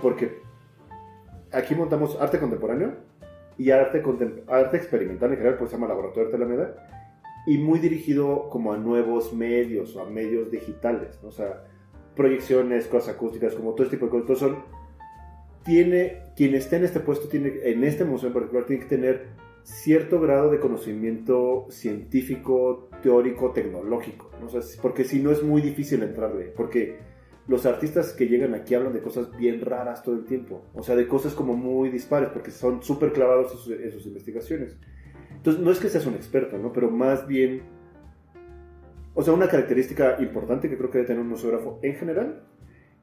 Porque aquí montamos arte contemporáneo y arte, arte experimental en general, pues se llama Laboratorio de Alameda, y muy dirigido como a nuevos medios o a medios digitales, ¿no? o sea, proyecciones, cosas acústicas, como todo este tipo de cosas. son, tiene, quien esté en este puesto, tiene, en este museo en particular, tiene que tener cierto grado de conocimiento científico, teórico, tecnológico, ¿no? o porque si no es muy difícil entrarle, porque los artistas que llegan aquí hablan de cosas bien raras todo el tiempo. O sea, de cosas como muy dispares, porque son súper clavados en sus, investigaciones. Entonces, no es que seas un experto, ¿no? Pero más bien... O sea, una característica importante que creo que debe tener un museógrafo en general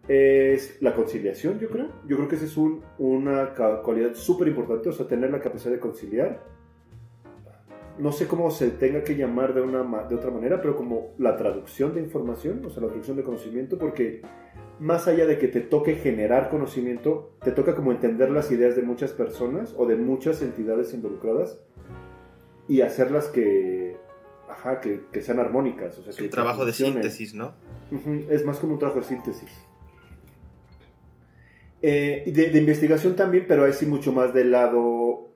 es la conciliación, yo creo. Yo creo que esa es una cualidad súper importante, o sea, tener la capacidad de conciliar no sé cómo se tenga que llamar de, una, de otra manera, pero como la traducción de información, o sea, la traducción de conocimiento, porque más allá de que te toque generar conocimiento, te toca como entender las ideas de muchas personas o de muchas entidades involucradas y hacerlas que, ajá, que, que sean armónicas. O sea, es un trabajo de síntesis, ¿no? Es más como un trabajo de síntesis. Eh, de, de, investigación también, pero ahí sí mucho más del lado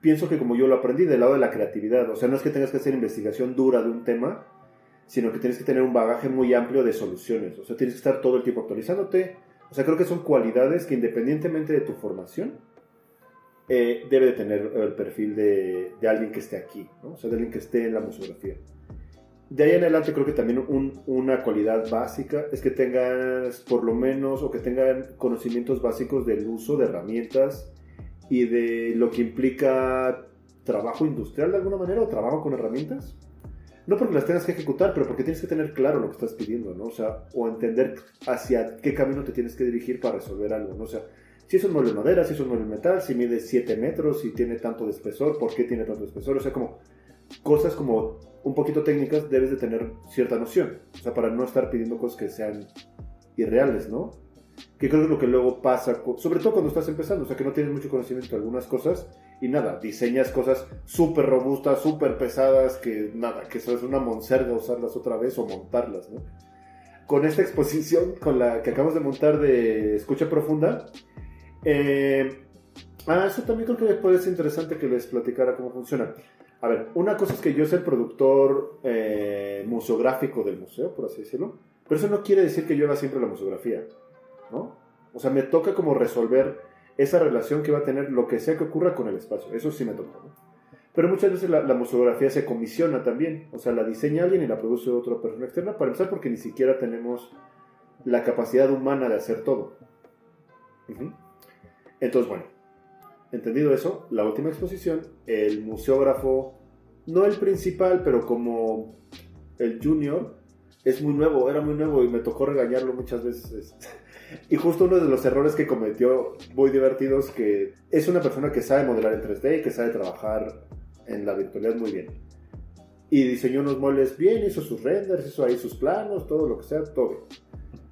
pienso que como yo lo aprendí, del lado de la creatividad. O sea, no es que tengas que hacer investigación dura de un tema, sino que tienes que tener un bagaje muy amplio de soluciones. O sea, tienes que estar todo el tiempo actualizándote. O sea, creo que son cualidades que independientemente de tu formación, eh, debe de tener el perfil de, alguien que esté aquí. O sea, de alguien que esté en la museografía. De ahí en adelante creo que también una cualidad básica es que tengas por lo menos o que tengan conocimientos básicos del uso de herramientas y de lo que implica trabajo industrial de alguna manera o trabajo con herramientas. No porque las tengas que ejecutar, pero porque tienes que tener claro lo que estás pidiendo. O sea, o entender hacia qué camino te tienes que dirigir para resolver algo. O sea, si es un mueble de madera, si es un mueble de metal, si mide 7 metros, si tiene tanto de espesor, por qué tiene tanto de espesor, o sea, como cosas como un poquito técnicas debes de tener cierta noción, o sea, para no estar pidiendo cosas que sean irreales, ¿no? que creo que es lo que luego pasa, sobre todo cuando estás empezando, o sea que no tienes mucho conocimiento de algunas cosas y nada, diseñas cosas súper robustas, súper pesadas, que nada, que eso es una monserga usarlas otra vez o montarlas, ¿no? Con esta exposición, con la que acabamos de montar de Escucha Profunda, eh, ah, eso también creo que puede ser interesante que les platicara cómo funciona. A ver, una cosa es que yo soy el productor eh, museográfico del museo, por así decirlo, pero eso no quiere decir que yo haga siempre la museografía. ¿no? O sea, me toca como resolver esa relación que va a tener lo que sea que ocurra con el espacio. Eso sí me toca, Pero muchas veces la, museografía se comisiona también. O sea, la diseña alguien y la produce otra persona externa, para empezar porque ni siquiera tenemos la capacidad humana de hacer todo. Entonces, bueno, entendido eso, la última exposición, el museógrafo, no el principal, pero como el junior, es muy nuevo, era muy nuevo y me tocó regañarlo muchas veces. Y justo uno de los errores que cometió, muy divertidos, que es una persona que sabe modelar en 3D y que sabe trabajar en la virtualidad muy bien. Y diseñó unos muebles bien, hizo sus renders, hizo ahí sus planos, todo lo que sea, todo.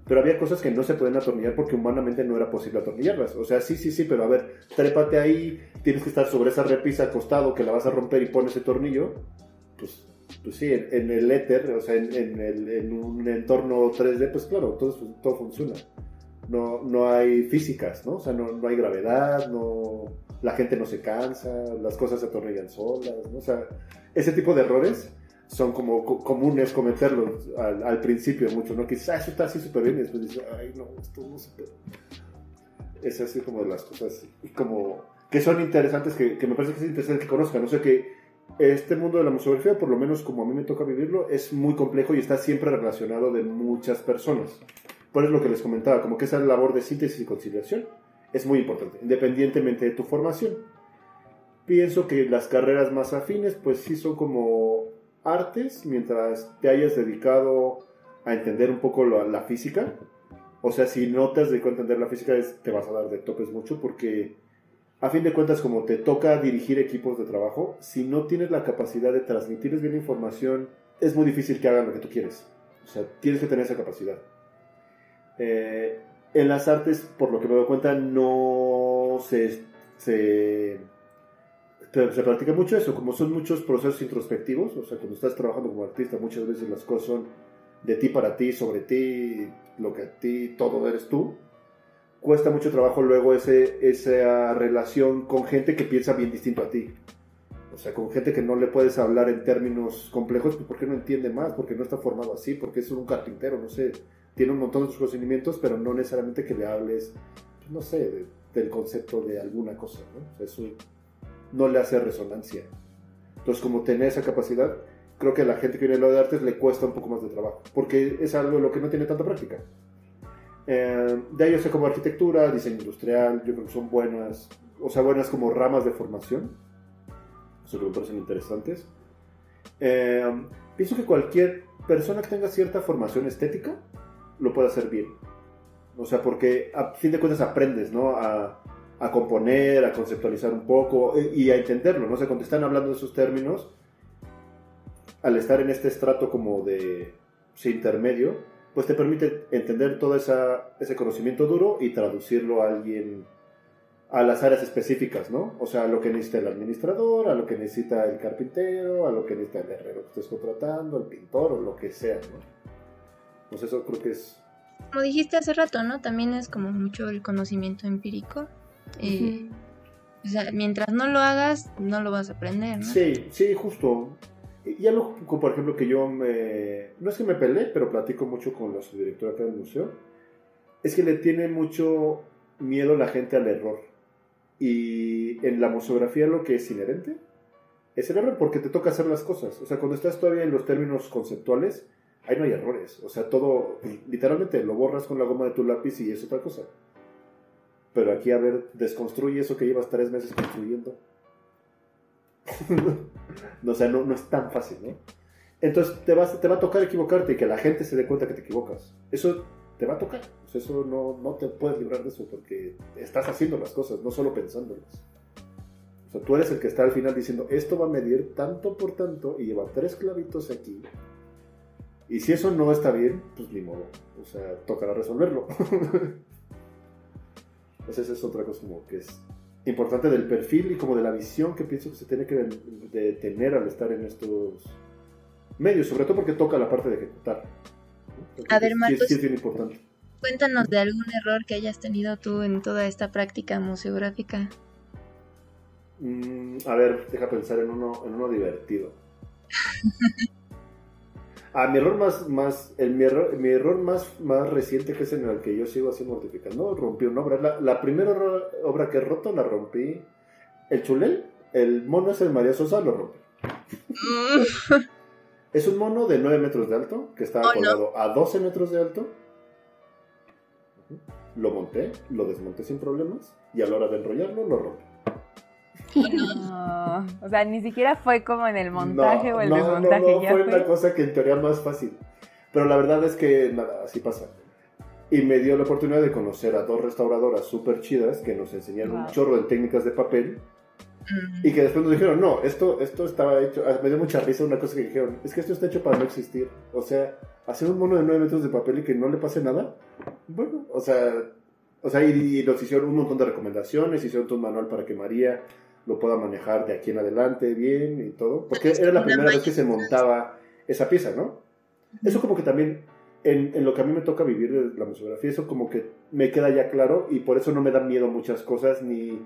Pero había cosas que no se pueden atornillar porque humanamente no era posible atornillarlas. O sea, sí, sí, sí, pero a ver, trépate ahí, tienes que estar sobre esa repisa acostado que la vas a romper y pones ese tornillo. Pues, pues sí, en, el éter, o sea, en, en, un entorno 3D, pues claro, todo, todo funciona no, no hay físicas, ¿no? O sea, no, no, hay gravedad, no, la gente no se cansa, las cosas se atornillan solas, ¿no? O sea, ese tipo de errores son como comunes cometerlos al, al, principio mucho, ¿no? Quizás ah, eso está así súper bien y después dices, ay, no, esto no se puede. Es así como de las cosas, como, que son interesantes, que, que me parece que es interesante que conozcan, no sé, que este mundo de la museografía, por lo menos como a mí me toca vivirlo, es muy complejo y está siempre relacionado de muchas personas. Por eso lo que les comentaba, como que esa labor de síntesis y conciliación es muy importante, independientemente de tu formación. Pienso que las carreras más afines, pues sí son como artes, mientras te hayas dedicado a entender un poco la, física, O sea, si no te has de entender la física, te vas a dar de topes mucho porque a fin de cuentas, como te toca dirigir equipos de trabajo, si no tienes la capacidad de transmitirles bien información, es muy difícil que hagan lo que tú quieres. O sea, tienes que tener esa capacidad. Eh, en las artes, por lo que me doy cuenta, no se, se, se, practica mucho eso, como son muchos procesos introspectivos, o sea, cuando estás trabajando como artista, muchas veces las cosas son de ti para ti, sobre ti, lo que a ti, todo eres tú. Cuesta mucho trabajo luego ese, esa relación con gente que piensa bien distinto a ti. O sea, con gente que no le puedes hablar en términos complejos, pues porque no entiende más, porque no está formado así, porque es un carpintero, no sé tiene un montón de sus conocimientos, pero no necesariamente que le hables, no sé, del concepto de alguna cosa, ¿no? eso no le hace resonancia. Entonces, como tener esa capacidad, creo que a la gente que viene lo de artes le cuesta un poco más de trabajo, porque es algo en lo que no tiene tanta práctica. Eh, de ahí yo sé como arquitectura, diseño industrial, yo creo que son buenas, o sea, buenas como ramas de formación, eso que me parecen interesantes. Eh, pienso que cualquier persona que tenga cierta formación estética lo puede hacer bien. O sea, porque a fin de cuentas aprendes, ¿no? A componer, a conceptualizar un poco eh, y a entenderlo, ¿no? O sea, cuando están hablando de esos términos, al estar en este estrato como de intermedio, pues te permite entender todo esa, ese conocimiento duro y traducirlo a alguien, a las áreas específicas, ¿no? O sea, a lo que necesita el administrador, a lo que necesita el carpintero, a lo que necesita el herrero que estés contratando, el pintor o lo que sea, ¿no? Pues eso creo que es... Como dijiste hace rato, ¿no? También es como mucho el conocimiento empírico. Eh, o sea, mientras no lo hagas, no lo vas a aprender, ¿no? Sí, sí, justo. Y algo, por ejemplo, que yo me... No es que me peleé, pero platico mucho con la subdirectora acá del museo. Es que le tiene mucho miedo la gente al error. Y en la museografía lo que es inherente es el error porque te toca hacer las cosas. O sea, cuando estás todavía en los términos conceptuales, ahí no hay errores. O sea, todo, literalmente lo borras con la goma de tu lápiz y es otra cosa. Pero aquí, a ver, desconstruye eso que llevas tres meses construyendo. no, o sea, no, no, es tan fácil, ¿no? Entonces te, vas, te va a tocar equivocarte y que la gente se dé cuenta que te equivocas. Eso te va a tocar. O sea, eso no, no te puedes librar de eso porque estás haciendo las cosas, no solo pensándolas. O sea, tú eres el que está al final diciendo, esto va a medir tanto por tanto y lleva tres clavitos aquí y si eso no está bien, pues ni modo. O sea, tocará resolverlo. pues esa es otra cosa como que es importante del perfil y como de la visión que pienso que se tiene que de tener al estar en estos medios, sobre todo porque toca la parte de ejecutar. A ver, Marcos, sí, es bien importante. Cuéntanos de algún error que hayas tenido tú en toda esta práctica museográfica. Mm, a ver, deja pensar en uno, en uno divertido. Ah, mi error más, más el, mi error, mi error más, más reciente, que es en el que yo sigo así mortificando, rompí una obra. La, la primera obra que he roto la rompí. El chulel, el mono es el María Sosa, lo rompí. es un mono de 9 metros de alto, que estaba oh, colgado a 12 metros de alto. Lo monté, lo desmonté sin problemas, y a la hora de enrollarlo, lo rompí. No, o sea, ni siquiera fue como en el montaje o el desmontaje. No, no, fue, una cosa que en teoría más fácil. Pero la verdad es que nada, así pasa. Y me dio la oportunidad de conocer a dos restauradoras súper chidas que nos enseñaron un chorro de técnicas de papel. Y que después nos dijeron, no, esto, esto estaba hecho, ah, me dio mucha risa una cosa que dijeron, es que esto está hecho para no existir. O sea, hacer un mono de 9 metros de papel y que no le pase nada, bueno, o sea, o sea, y, y nos hicieron un montón de recomendaciones, hicieron todo un manual para que María lo pueda manejar de aquí en adelante bien y todo. Porque era la primera vez que se montaba esa pieza, ¿no? Eso como que también, en, en, lo que a mí me toca vivir de la museografía, eso como que me queda ya claro y por eso no me dan miedo muchas cosas ni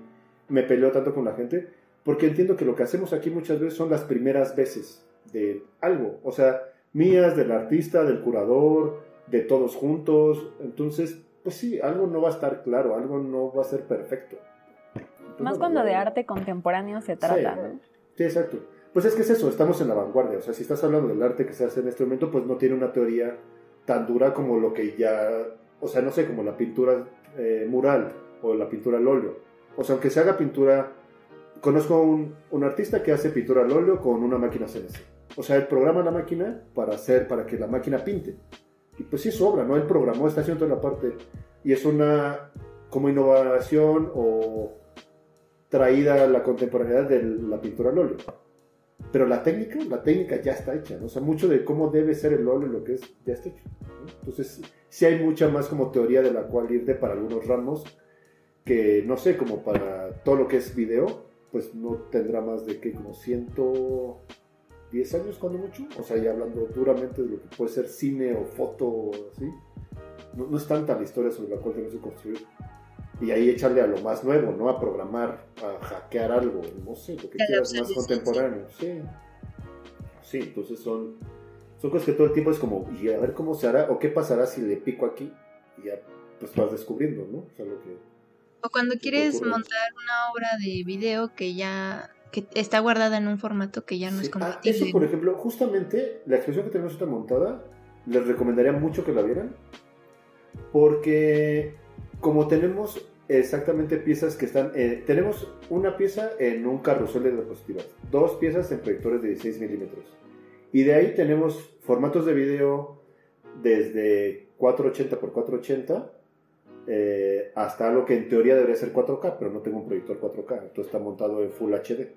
me peleo tanto con la gente, porque entiendo que lo que hacemos aquí muchas veces son las primeras veces de algo, o sea, mías, del artista, del curador, de todos juntos, entonces, pues sí, algo no va a estar claro, algo no va a ser perfecto. Más cuando de arte contemporáneo se trata, ¿no? Sí, exacto. Pues es que es eso, estamos en la vanguardia. O sea, si estás hablando del arte que se hace en este momento, pues no tiene una teoría tan dura como lo que ya. O sea, no sé, como la pintura eh, mural o la pintura al óleo. O sea, aunque se haga pintura. Conozco un, un artista que hace pintura al óleo con una máquina CNC. O sea, él programa la máquina para hacer, para que la máquina pinte. y pues sí es obra, ¿no? Él programó, está haciendo toda la parte. Y es una como innovación o traída a la contemporaneidad de la pintura al óleo. Pero la técnica, la técnica ya está hecha, ¿no? O sea, mucho de cómo debe ser el óleo, lo que es, ya está hecho. Entonces, sí hay mucha más como teoría de la cual irte para algunos ramos, que no sé, como para todo lo que es video, pues no tendrá más de que como 110 años cuando mucho. O sea, ya hablando duramente de lo que puede ser cine o foto así. No, no es tanta la historia sobre la cual tenemos que construir y ahí echarle a lo más nuevo, ¿no? A programar, a hackear algo, no sé, lo que quieras más contemporáneo. Sí. Sí, entonces son, son cosas que todo el tiempo es como, y a ver cómo se hará, o qué pasará si le pico aquí, y ya pues vas descubriendo, ¿no? O, sea, lo que, o cuando quieres montar una obra de video que ya que está guardada en un formato que ya no es ah, compatible. eso, por ejemplo, justamente la expresión que tenemos esta montada, les recomendaría mucho que la vieran, porque como tenemos exactamente piezas que están, eh, tenemos una pieza en un carrusel de diapositivas, dos piezas en proyectores de 16 milímetros. Y de ahí tenemos formatos de video desde 480 x 480 hasta lo que en teoría debería ser 4K, pero no tengo un proyector 4K, entonces está montado en Full HD.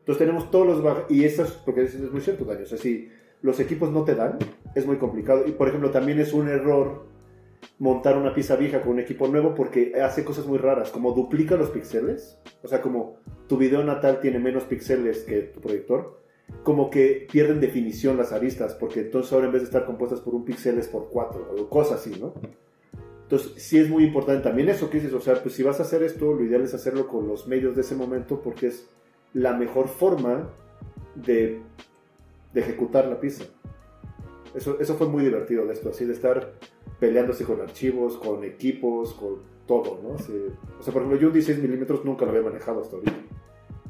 Entonces tenemos todos los... Y eso es, porque es muy cierto, Daniel, o sea, si los equipos no te dan, es muy complicado. Y por ejemplo, también es un error montar una pieza vieja con un equipo nuevo porque hace cosas muy raras, como duplica los píxeles, o sea, como tu video natal tiene menos píxeles que tu proyector, como que pierden definición las aristas, porque entonces ahora en vez de estar compuestas por un píxel es por cuatro, o cosas así, ¿no? Entonces, sí es muy importante también eso que dices, o sea, pues si vas a hacer esto, lo ideal es hacerlo con los medios de ese momento porque es la mejor forma de, de ejecutar la pieza. Eso, eso fue muy divertido de esto, así de estar peleándose con archivos, con equipos, con todo, ¿no? o sea, por ejemplo, yo un 16 milímetros nunca lo había manejado hasta ahorita.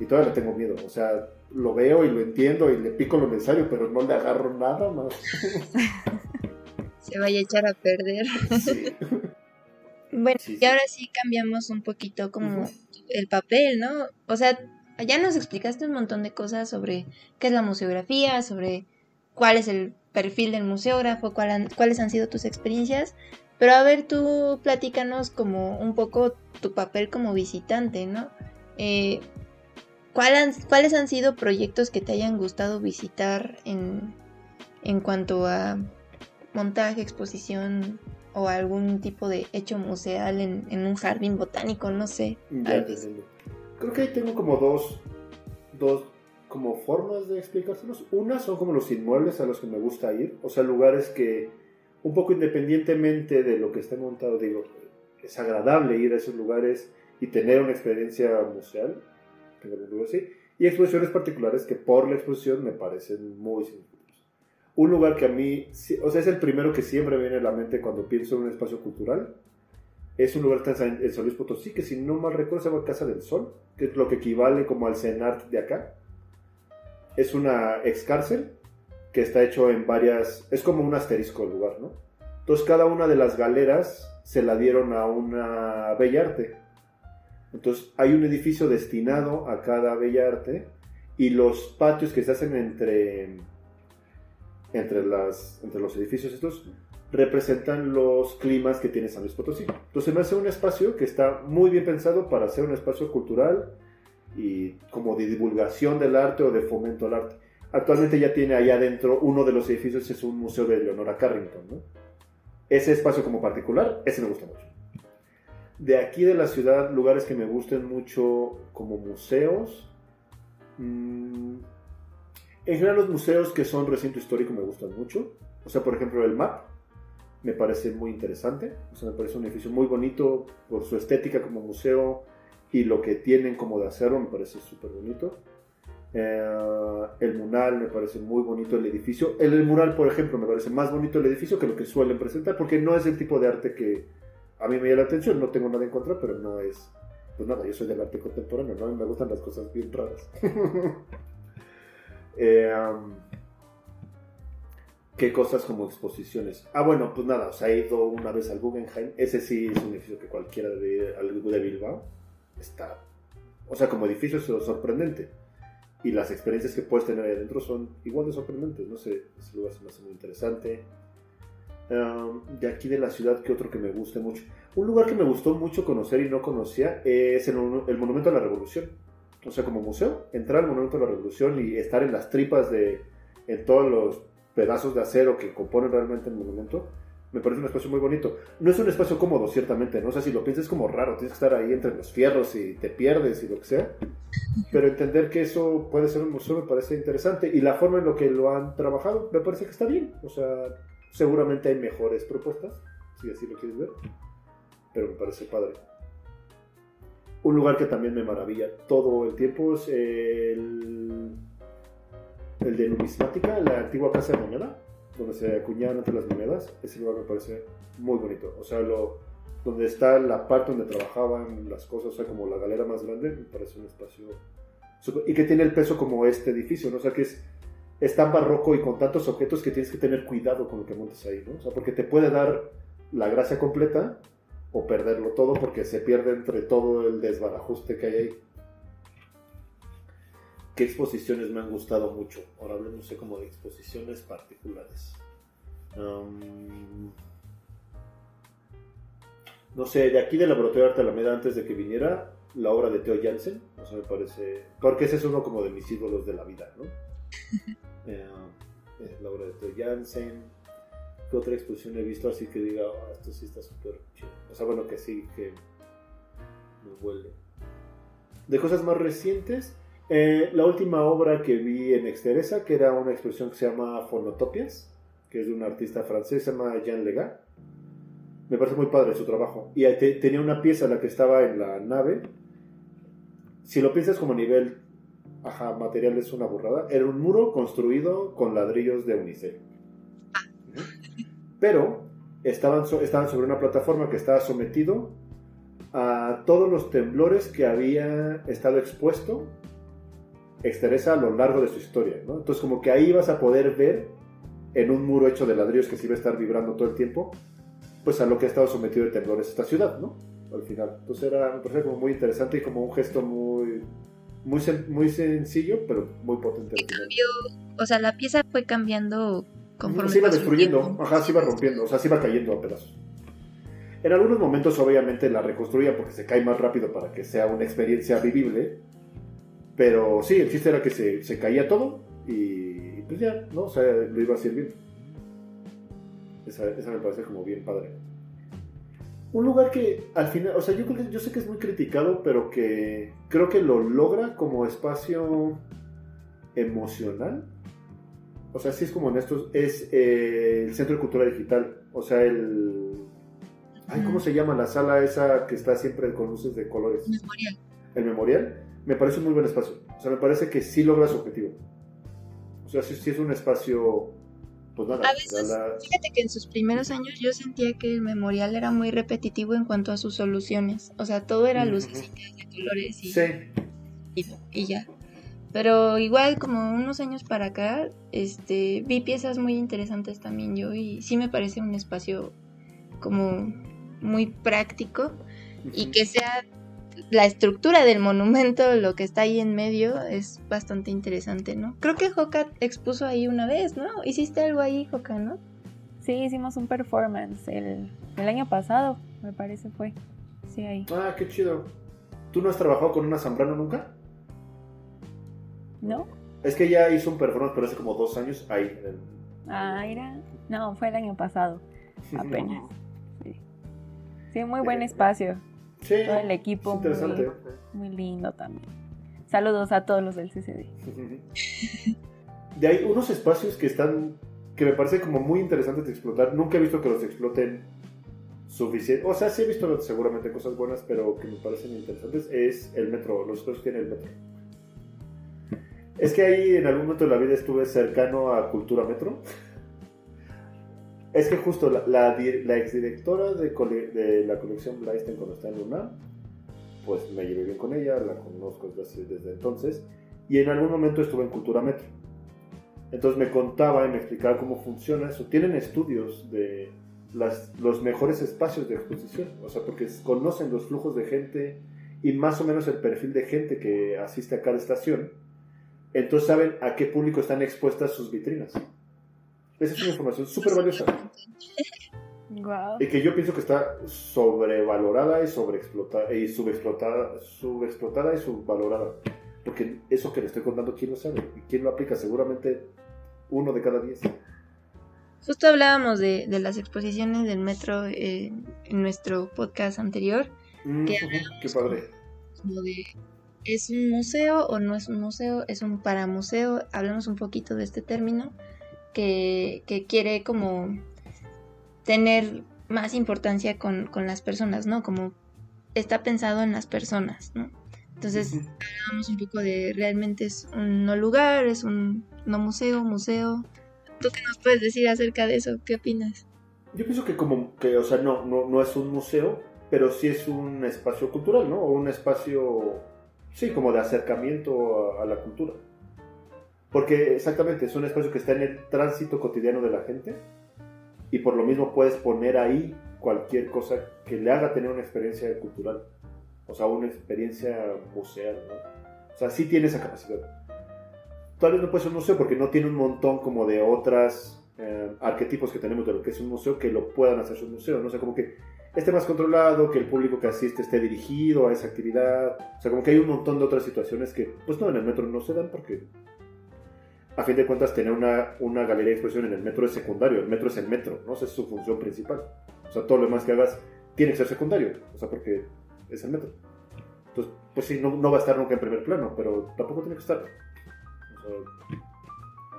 Y todavía le tengo miedo. O sea, lo veo y lo entiendo y le pico lo necesario, pero no le agarro nada más. Se vaya a echar a perder. Sí. bueno, y ahora sí cambiamos un poquito como el papel, ¿no? O sea, ya nos explicaste un montón de cosas sobre qué es la museografía, sobre cuál es el perfil del museógrafo, cuáles han sido tus experiencias. Pero a ver, tú platícanos como un poco tu papel como visitante, ¿no? Eh, ¿Cuáles han sido proyectos que te hayan gustado visitar en, en cuanto a montaje, exposición o algún tipo de hecho museal en, en un jardín botánico? No sé. Creo que ahí tengo como dos, dos como formas de explicárselos. Una son como los inmuebles a los que me gusta ir, o sea, lugares que un poco independientemente de lo que esté montado, digo, es agradable ir a esos lugares y tener una experiencia museal, así, y exposiciones particulares que por la exposición me parecen muy significativos. Un lugar que a mí, o sea, es el primero que siempre me viene a la mente cuando pienso en un espacio cultural, es un lugar que en San Luis Potosí, que si no mal recuerdo se llama Casa del Sol, que es lo que equivale como al CENART de acá es una ex cárcel que está hecho en varias, es como un asterisco el lugar, ¿no? Entonces cada una de las galeras se la dieron a una bella arte. Entonces hay un edificio destinado a cada bella arte y los patios que se hacen entre, entre, las, entre los edificios estos representan los climas que tiene San Luis Potosí. Entonces me hace un espacio que está muy bien pensado para ser un espacio cultural, y como de divulgación del arte o de fomento al arte. Actualmente ya tiene allá adentro uno de los edificios, es un museo de Leonora Carrington. ¿no? Ese espacio como particular, ese me gusta mucho. De aquí de la ciudad, lugares que me gusten mucho como museos. Mm, en general los museos que son recinto histórico me gustan mucho. O sea, por ejemplo, el MAP me parece muy interesante. O sea, me parece un edificio muy bonito por su estética como museo, y lo que tienen como de acero me parece súper bonito. Eh, el mural me parece muy bonito el edificio. El, el, mural, por ejemplo, me parece más bonito el edificio que lo que suelen presentar porque no es el tipo de arte que a mí me llama la atención. No tengo nada en contra, pero no es. Pues nada, yo soy del arte contemporáneo, ¿no? me gustan las cosas bien raras. eh, ¿Qué cosas como exposiciones? Ah, bueno, pues nada, o sea, he ido una vez al Guggenheim. Ese sí es un edificio que cualquiera de, de Bilbao está, o sea, como edificio es sorprendente. Y las experiencias que puedes tener ahí adentro son igual de sorprendentes. No sé, ese lugar se me hace muy interesante. Um, de aquí de la ciudad, que otro que me guste mucho. Un lugar que me gustó mucho conocer y no conocía es el, el Monumento a la Revolución. O sea, como museo, entrar al Monumento a la Revolución y estar en las tripas de, en todos los pedazos de acero que componen realmente el monumento, me parece un espacio muy bonito. No es un espacio cómodo, ciertamente, ¿no? O sea, si lo piensas es como raro, tienes que estar ahí entre los fierros y te pierdes y lo que sea. Pero entender que eso puede ser un museo me parece interesante y la forma en lo que lo han trabajado me parece que está bien. O sea, seguramente hay mejores propuestas, si así lo quieres ver, pero me parece padre. Un lugar que también me maravilla todo el tiempo es el, el de numismática, la antigua casa de moneda donde se acuñaban antes las monedas, ese lugar me parece muy bonito. O sea, lo, donde está la parte donde trabajaban las cosas, o sea, como la galera más grande, me parece un espacio... y que tiene el peso como este edificio, ¿no? O sea, que es, es tan barroco y con tantos objetos que tienes que tener cuidado con lo que montes ahí, ¿no? O sea, porque te puede dar la gracia completa o perderlo todo porque se pierde entre todo el desbarajuste que hay ahí. ¿Qué exposiciones me han gustado mucho? Ahora hablemos sé, como de exposiciones particulares. no sé, de aquí del Laboratorio de Arte Alameda, antes de que viniera, la obra de Theo Jansen, o sea, me parece... Porque ese es uno como de mis ídolos de la vida, ¿no? Eh, la obra de Theo Jansen. ¿Qué otra exposición he visto así que diga, oh, esto sí está súper chido? O sea, bueno, que sí, que me huele. De cosas más recientes, eh, la última obra que vi en Exteresa, que era una exposición que se llama Fonotopias, que es de un artista francés, se Jean Legat. Me parece muy padre su trabajo. Y tenía una pieza, la que estaba en la nave. Si lo piensas como nivel, ajá, material es una burrada. Era un muro construido con ladrillos de unicel. Pero estaban sobre una plataforma que estaba sometido a todos los temblores que había estado expuesto Exteresa a lo largo de su historia, ¿no? Entonces como que ahí vas a poder ver en un muro hecho de ladrillos que sí va a estar vibrando todo el tiempo, pues a lo que ha estado sometido el temblor es esta ciudad, ¿no? Al final. Entonces era, me parecía como muy interesante y como un gesto muy, muy, muy sencillo, pero muy potente. o sea, la pieza fue cambiando conforme Se iba destruyendo, ajá, se iba rompiendo, o sea, se iba cayendo a pedazos. En algunos momentos obviamente la reconstruía porque se cae más rápido para que sea una experiencia vivible, pero sí, el chiste era que se, se caía todo y pues ya, ¿no? O sea, lo iba a bien. Esa, esa me parece como bien padre. Un lugar que al final, o sea, yo, yo sé que es muy criticado, pero que creo que lo logra como espacio emocional. O sea, sí es como en estos, es eh, el Centro de Cultura Digital. O sea, el... Ay, ¿Cómo se llama la sala esa que está siempre con luces de colores? Memorial. El Memorial me parece un muy buen espacio. O sea, me parece que sí logra su objetivo. O sea, sí, es un espacio, pues nada. A veces, fíjate que en sus primeros años yo sentía que el memorial era muy repetitivo en cuanto a sus soluciones. O sea, todo era luces de colores y, sí. y, ya. Pero igual como unos años para acá, este, vi piezas muy interesantes también yo y sí me parece un espacio como muy práctico y que sea la estructura del monumento, lo que está ahí en medio, es bastante interesante, ¿no? Creo que Joka expuso ahí una vez, ¿no? Hiciste algo ahí, Joka, ¿no? Sí, hicimos un performance el, el año pasado, me parece fue. Sí, ahí. Ah, qué chido. ¿Tú no has trabajado con una Zambrano nunca? No. Es que ya hizo un performance, pero hace como dos años ahí. Ah, era. No, fue el año pasado. Apenas. Sí. Sí, muy buen espacio. Sí, todo el equipo. interesante. Muy, lindo también. Saludos a todos los del CCD. De ahí unos espacios que están, que me parece como muy interesantes de explotar. Nunca he visto que los exploten suficiente. O sea, sí he visto seguramente cosas buenas, pero que me parecen interesantes. Es el metro, los espacios que tiene el metro. Es que ahí en algún momento de la vida estuve cercano a Cultura Metro. Es que justo la, la, la exdirectora de, la colección Blaisten cuando está en UNAM, pues me llevé bien con ella, la conozco desde, entonces, y en algún momento estuve en Cultura Metro. Entonces me contaba y me explicaba cómo funciona eso. Tienen estudios de los mejores espacios de exposición, o sea, porque conocen los flujos de gente y más o menos el perfil de gente que asiste a cada estación. Entonces saben a qué público están expuestas sus vitrinas. Esa es una información súper valiosa. Wow. Y que yo pienso que está sobrevalorada y sobreexplotada y subexplotada, subexplotada y subvalorada. Porque eso que le estoy contando, ¿quién lo sabe? ¿Y quién lo aplica? Seguramente uno de cada diez. Justo hablábamos de, de las exposiciones del metro eh, en nuestro podcast anterior, Mm, ¿Qué ujú, qué padre. como de ¿es un museo o no es un museo? ¿Es un paramuseo? Hablamos un poquito de este término que, que quiere como tener más importancia con, con las personas, ¿no? Como está pensado en las personas, ¿no? Entonces hablábamos un poco de realmente es un no lugar, es un no museo, museo. ¿Tú qué nos puedes decir acerca de eso? ¿Qué opinas? Yo pienso que como que, o sea, no, no, no es un museo, pero sí es un espacio cultural, ¿no? O un espacio, sí, como de acercamiento a, a la cultura. Porque exactamente, es un espacio que está en el tránsito cotidiano de la gente y por lo mismo puedes poner ahí cualquier cosa que le haga tener una experiencia cultural. O sea, una experiencia museal, ¿no? O sea, sí tiene esa capacidad. Tal vez no puede ser un museo porque no tiene un montón como de otras eh, arquetipos que tenemos de lo que es un museo que lo puedan hacer un museo, ¿no? O sea, como que esté más controlado, que el público que asiste esté dirigido a esa actividad. O sea, como que hay un montón de otras situaciones que, pues no, en el metro no se dan porque, a fin de cuentas, tener una, una galería de exposición en el metro es secundario. El metro es el metro, ¿no? Esa es su función principal. O sea, todo lo demás que hagas tiene que ser secundario. O sea, porque es el metro. Entonces, pues sí, no, no va a estar nunca en primer plano, pero tampoco tiene que estar. O sea,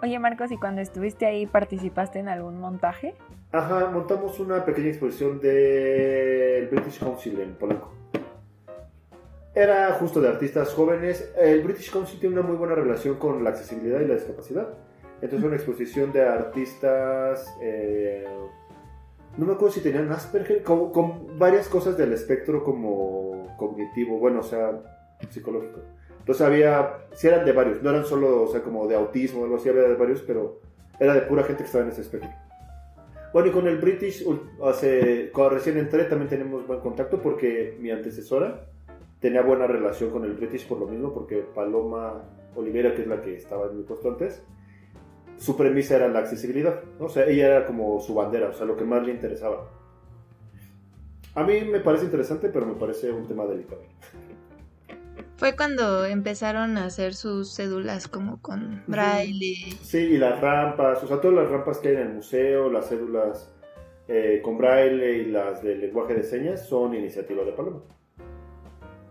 Oye, Marcos, ¿y cuando estuviste ahí participaste en algún montaje? Ajá, montamos una pequeña exposición del British Council en Polanco. Era justo de artistas jóvenes. El British Council tiene una muy buena relación con la accesibilidad y la discapacidad. Entonces, una exposición de artistas. eh, no me acuerdo si tenían Asperger, con, con varias cosas del espectro como cognitivo, bueno, o sea, psicológico. Entonces había, si eran de varios, no eran solo, o sea, como de autismo o algo así, había de varios, pero era de pura gente que estaba en ese espectro. Bueno, y con el British, hace, cuando recién entré también tenemos buen contacto porque mi antecesora tenía buena relación con el British por lo mismo, porque Paloma Olivera, que es la que estaba en mi puesto antes, su premisa era la accesibilidad, ¿no? o sea, ella era como su bandera, o sea, lo que más le interesaba. A mí me parece interesante, pero me parece un tema delicado. Fue cuando empezaron a hacer sus cédulas como con braille. Sí, y las rampas, o sea, todas las rampas que hay en el museo, las cédulas eh, con braille y las de lenguaje de señas son iniciativa de Paloma.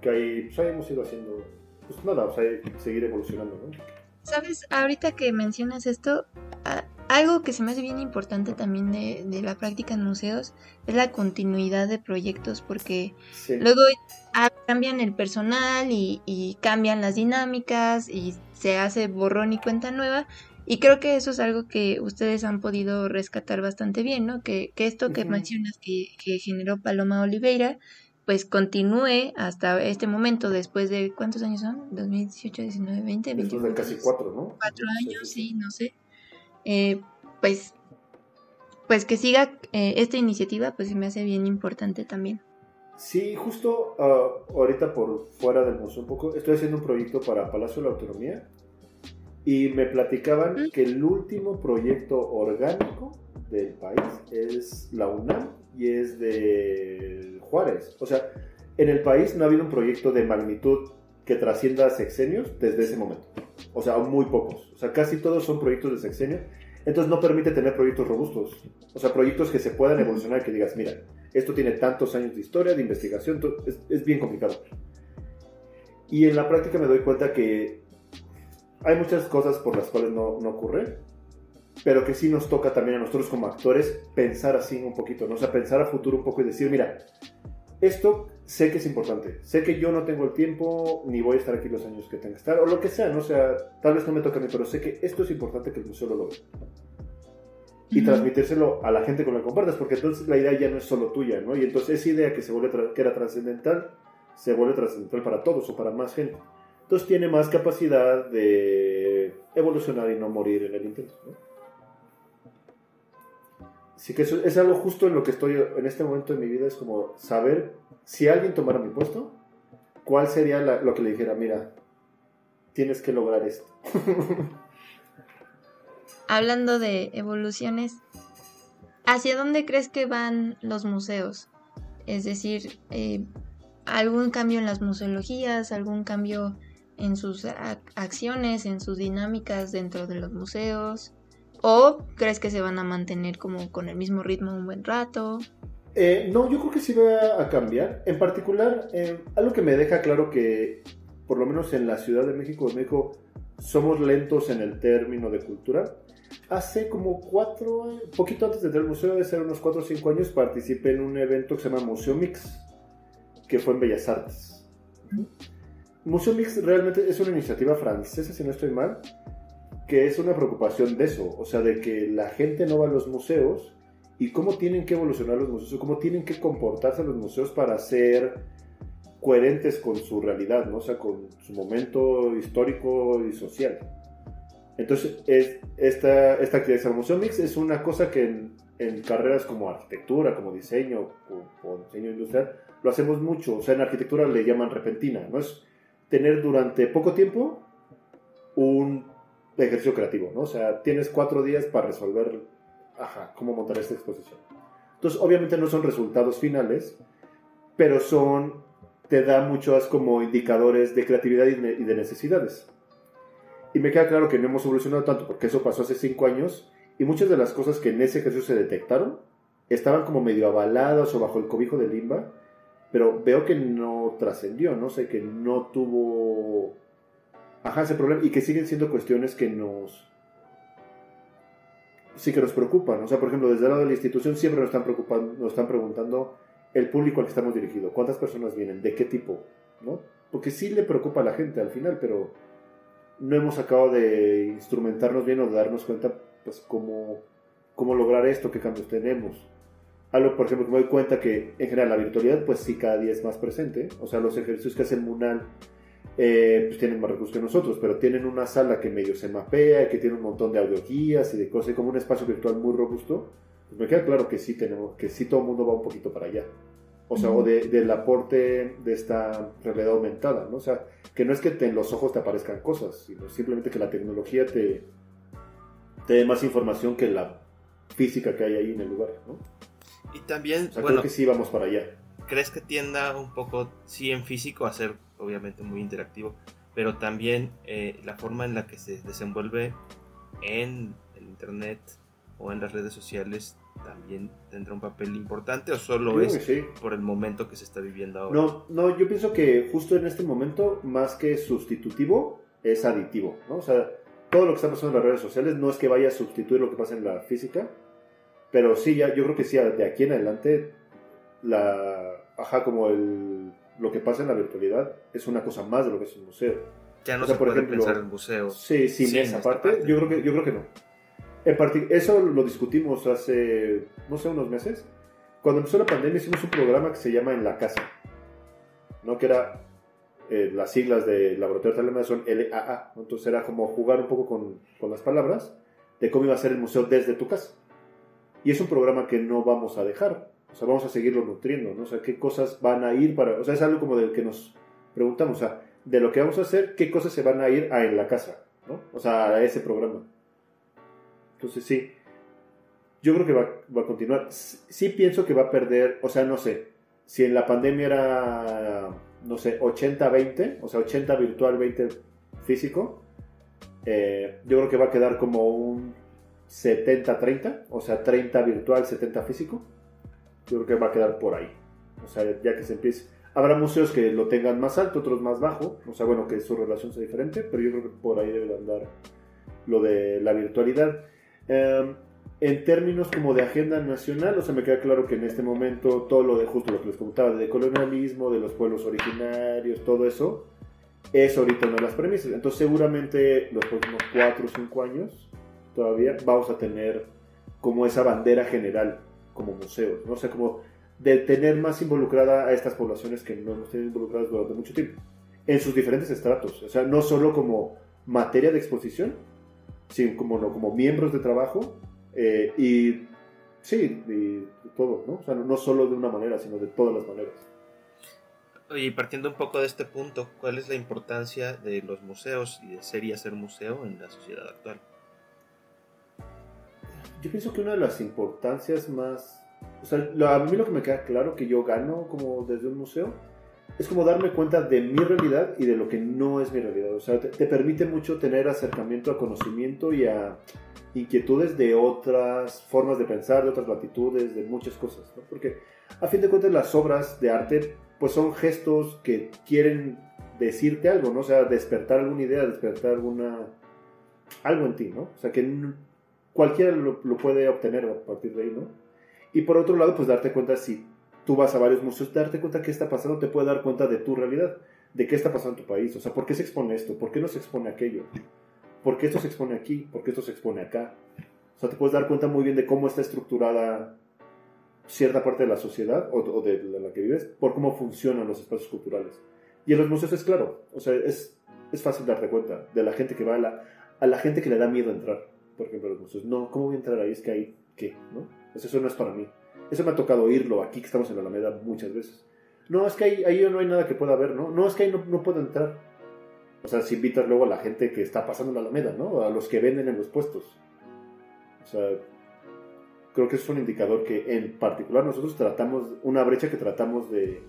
Que ahí, pues ahí hemos ido haciendo, pues nada, o sea, seguir evolucionando, ¿no? Sabes, ahorita que mencionas esto, algo que se me hace bien importante también de, de la práctica en museos es la continuidad de proyectos, porque Sí. luego ah, cambian el personal y, y cambian las dinámicas y se hace borrón y cuenta nueva. Y creo que eso es algo que ustedes han podido rescatar bastante bien, ¿no? Que, que esto que Ujú. mencionas que, que generó Paloma Oliveira, pues continúe hasta este momento, después de, ¿cuántos años son? ¿2018, 19, 20, Después de 21? casi cuatro, ¿no? cuatro años, sí, sí, no sé. Eh, pues, pues que siga eh, esta iniciativa, pues se me hace bien importante también. Sí, justo ah, ahorita por fuera del museo un poco, estoy haciendo un proyecto para Palacio de la Autonomía y me platicaban Mm. que el último proyecto orgánico del país es la UNAM y es de Juárez. O sea, en el país no ha habido un proyecto de magnitud que trascienda sexenios desde ese momento. O sea, muy pocos. O sea, casi todos son proyectos de sexenio. Entonces no permite tener proyectos robustos. O sea, proyectos que se puedan evolucionar, que digas, mira, esto tiene tantos años de historia, de investigación, es, es bien complicado. Y en la práctica me doy cuenta que hay muchas cosas por las cuales no, no ocurre, pero que sí nos toca también a nosotros como actores pensar así un poquito, ¿no? O sea, pensar a futuro un poco y decir, mira, esto sé que es importante, sé que yo no tengo el tiempo, ni voy a estar aquí los años que tenga que estar, o lo que sea, ¿no? O sea, tal vez no me toca a mí, pero sé que esto es importante que el museo lo logre y transmitírselo a la gente con la que compartas, porque entonces la idea ya no es solo tuya, ¿no? Y entonces esa idea que se vuelve que era trascendental, se vuelve trascendental para todos o para más gente. Entonces tiene más capacidad de evolucionar y no morir en el intento, ¿no? Así que eso es algo justo en lo que estoy en este momento de mi vida, es como saber si alguien tomara mi puesto, cuál sería la- lo que le dijera, mira, tienes que lograr esto. hablando de evoluciones, ¿hacia dónde crees que van los museos? Es decir, eh, algún cambio en las museologías, algún cambio en sus acciones, en sus dinámicas dentro de los museos? ¿O crees que se van a mantener como con el mismo ritmo un buen rato? Eh, no, yo creo que sí va a cambiar. En particular, eh, algo que me deja claro que, por lo menos en la Ciudad de México, en México, somos lentos en el término de cultura. Hace como cuatro, poquito antes de entrar al museo, de ser unos cuatro o cinco años, participé en un evento que se llama Museo Mix, que fue en Bellas Artes. Museo Mix realmente es una iniciativa francesa, si no estoy mal, que es una preocupación de eso, o sea, de que la gente no va a los museos y cómo tienen que evolucionar los museos, cómo tienen que comportarse los museos para ser coherentes con su realidad, ¿no? o sea, con su momento histórico y social. Entonces, es, esta, esta actividad de Museo Mix es una cosa que en, carreras como arquitectura, como diseño o, o, diseño industrial, lo hacemos mucho. O sea, en arquitectura le llaman repentina, ¿no? Es tener durante poco tiempo un ejercicio creativo, ¿no? O sea, tienes cuatro días para resolver, ajá, cómo montar esta exposición. Entonces, obviamente no son resultados finales, pero son, te da muchos como indicadores de creatividad y de necesidades. Y me queda claro que no hemos evolucionado tanto porque eso pasó hace cinco años y muchas de las cosas que en ese ejercicio se detectaron estaban como medio avaladas o bajo el cobijo del limba, pero veo que no trascendió, no sé, que no tuvo ajá, ese problema y que siguen siendo cuestiones que nos sí que nos preocupan. O sea, por ejemplo, desde el lado de la institución siempre nos están preocupando, nos están preguntando el público al que estamos dirigidos, cuántas personas vienen, de qué tipo, ¿no? Porque sí le preocupa a la gente al final, pero no hemos acabado de instrumentarnos bien o de darnos cuenta, pues, cómo, cómo lograr esto, qué cambios tenemos. Algo, por ejemplo, que me doy cuenta que en general la virtualidad, pues sí, cada día es más presente. O sea, los ejercicios que hace el MUNAL, eh, pues tienen más recursos que nosotros, pero tienen una sala que medio se mapea, que tiene un montón de audioguías y de cosas, y como un espacio virtual muy robusto. Pues me queda claro que sí tenemos, que sí todo el mundo va un poquito para allá. O sea, o de, del aporte de esta realidad aumentada, ¿no? O sea, que no es que en los ojos te aparezcan cosas, sino simplemente que la tecnología te, te dé más información que la física que hay ahí en el lugar, ¿no? Y también, o sea, creo que sí vamos para allá. ¿Crees que tienda un poco, sí, en físico a ser obviamente muy interactivo, pero también eh, la forma en la que se desenvuelve en el Internet o en las redes sociales también tendrá un papel importante o solo es por el momento que se está viviendo ahora? No, no, yo pienso que justo en este momento, más que sustitutivo, es aditivo, ¿no? O sea, todo lo que está pasando en las redes sociales no es que vaya a sustituir lo que pasa en la física, pero sí, ya, yo creo que sí, de aquí en adelante, la, ajá, como el, lo que pasa en la virtualidad es una cosa más de lo que es un museo. Ya no se por puede ejemplo, pensar en museo. Sí, sin, esa parte, Yo, creo que, yo creo que no. En eso lo discutimos hace, no sé, unos meses. Cuando empezó la pandemia hicimos un programa que se llama En la Casa, ¿no? que era eh, las siglas de Laboratorio de Alemania son LAA. Entonces era como jugar un poco con, con, las palabras de cómo iba a ser el museo desde tu casa. Y es un programa que no vamos a dejar. O sea, vamos a seguirlo nutriendo, ¿no? O sea, qué cosas van a ir para... O sea, es algo como del que nos preguntamos, o sea, de lo que vamos a hacer, qué cosas se van a ir a en la casa, ¿no? O sea, a ese programa. Entonces sí, yo creo que va, a continuar. Sí, pienso que va a perder, o sea, no sé, si en la pandemia era, no sé, 80-20, o sea, 80 virtual, 20 físico, eh, yo creo que va a quedar como un 70-30, o sea, 30 virtual, 70 físico. Yo creo que va a quedar por ahí. O sea, ya que se empiece. Habrá museos que lo tengan más alto, otros más bajo. O sea, bueno, que su relación sea diferente, pero yo creo que por ahí debe andar lo de la virtualidad. Em, en términos como de agenda nacional, o sea, me queda claro que en este momento todo lo de justo lo que les comentaba, de colonialismo, de los pueblos originarios, todo eso, es ahorita una de las premisas. Entonces seguramente los próximos 4 o 5 años todavía vamos a tener como esa bandera general como museos, ¿no? O sea, como de tener más involucrada a estas poblaciones que no hemos tenido involucradas durante mucho tiempo, en sus diferentes estratos, o sea, no solo como materia de exposición, sí, como, no, como miembros de trabajo eh, y sí, y todo, ¿no? O sea, no solo de una manera, sino de todas las maneras. Y partiendo un poco de este punto, ¿cuál es la importancia de los museos y de ser y hacer museo en la sociedad actual? Yo pienso que una de las importancias más... O sea, lo- a mí lo que me queda claro que yo gano como desde un museo es como darme cuenta de mi realidad y de lo que no es mi realidad. O sea, te, te permite mucho tener acercamiento a conocimiento y a inquietudes de otras formas de pensar, de otras latitudes, de muchas cosas, ¿no? Porque a fin de cuentas las obras de arte pues son gestos que quieren decirte algo, ¿no? O sea, despertar alguna idea, despertar alguna... algo en ti, ¿no? O sea, que cualquiera lo, lo puede obtener a partir de ahí, ¿no? Y por otro lado, pues darte cuenta si tú vas a varios museos, darte cuenta qué está pasando, te puede dar cuenta de tu realidad, de qué está pasando en tu país, o sea, por qué se expone esto, por qué no se expone aquello, por qué esto se expone aquí, por qué esto se expone acá. O sea, te puedes dar cuenta muy bien de cómo está estructurada cierta parte de la sociedad o, o de la que vives, por cómo funcionan los espacios culturales. Y en los museos es claro, o sea, es, es fácil darte cuenta de la gente que va a la, a la gente que le da miedo entrar, por ejemplo, los museos. No, ¿cómo voy a entrar ahí? Es que ahí, ¿qué? ¿No? Pues eso no es para mí. Eso me ha tocado oírlo aquí que estamos en la Alameda muchas veces. No, es que ahí, ahí no hay nada que pueda ver, ¿no? No, es que ahí no, no puedo entrar. O sea, si invitas luego a la gente que está pasando la Alameda, ¿no? A los que venden en los puestos. O sea, creo que es un indicador que en particular nosotros tratamos, una brecha que tratamos de,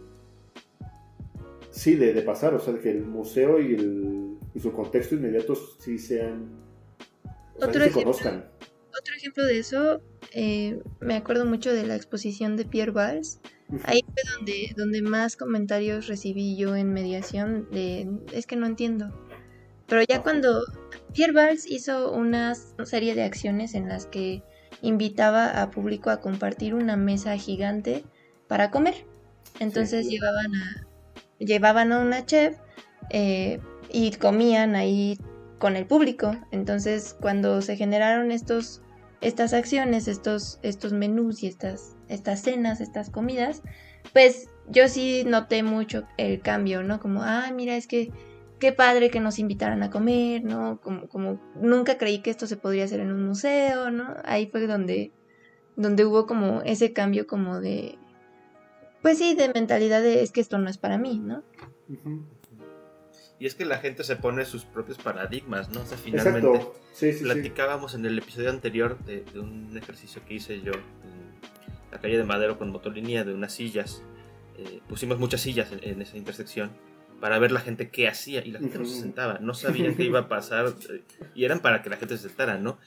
sí, de, de pasar, o sea, de que el museo y, el, y su contexto inmediato sí sean, o sea, Otro ejemplo. Otro ejemplo de eso, eh, me acuerdo mucho de la exposición de Pierre Valls. Ahí fue donde, donde más comentarios recibí yo en mediación de es que no entiendo. Pero ya Ajá. cuando Pierre Valls hizo una serie de acciones en las que invitaba a público a compartir una mesa gigante para comer. Entonces Sí. llevaban a llevaban a una chef eh, y comían ahí con el público. Entonces, cuando se generaron estos estas acciones, estos estos menús y estas estas cenas, estas comidas, pues yo sí noté mucho el cambio, ¿no? Como, ah, mira, es que qué padre que nos invitaran a comer, ¿no? Como, como nunca creí que esto se podría hacer en un museo, ¿no? Ahí fue donde, donde hubo como ese cambio como de, pues sí, de mentalidad de es que esto no es para mí, ¿no? Ujú. Y es que la gente se pone sus propios paradigmas, ¿no? O sea, finalmente Exacto, sí, sí, sí. platicábamos en el episodio anterior de, de un ejercicio que hice yo en la calle de Madero con motolinía de unas sillas. Eh, pusimos muchas sillas en, en esa intersección para ver la gente qué hacía y la gente no se sentaba, no sabían qué iba a pasar eh, y eran para que la gente se sentara, ¿no?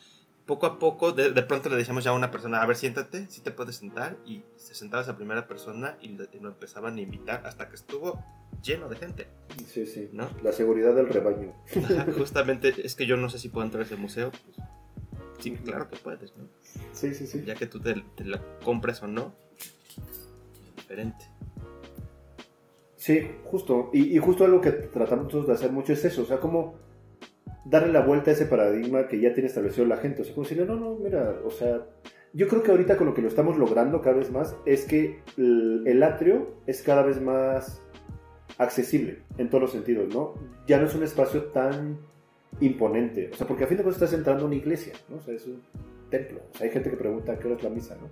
Poco a poco, de, de pronto le decíamos ya a una persona, a ver, siéntate, si te puedes sentar, y se sentaba esa primera persona y, le- y lo empezaban a invitar hasta que estuvo lleno de gente, Sí, sí. ¿no? La seguridad del rebaño. Ajá, Justamente, es que yo no sé si puedo entrar a ese museo. pues, sí, claro que puedes, ¿no? Sí, sí, sí. Ya que tú te, te la compres o no, es diferente. Sí, justo. Y, y justo algo que tratamos de hacer mucho es eso. O sea, como darle la vuelta a ese paradigma que ya tiene establecido la gente. O sea, como decirle, no, no, mira, o sea, yo creo que ahorita con lo que lo estamos logrando cada vez más es que el, atrio es cada vez más accesible en todos los sentidos, ¿no? Ya no es un espacio tan imponente. O sea, porque a fin de cuentas estás entrando a una iglesia, ¿no? O sea, es un templo. O sea, hay gente que pregunta qué hora es la misa, ¿no?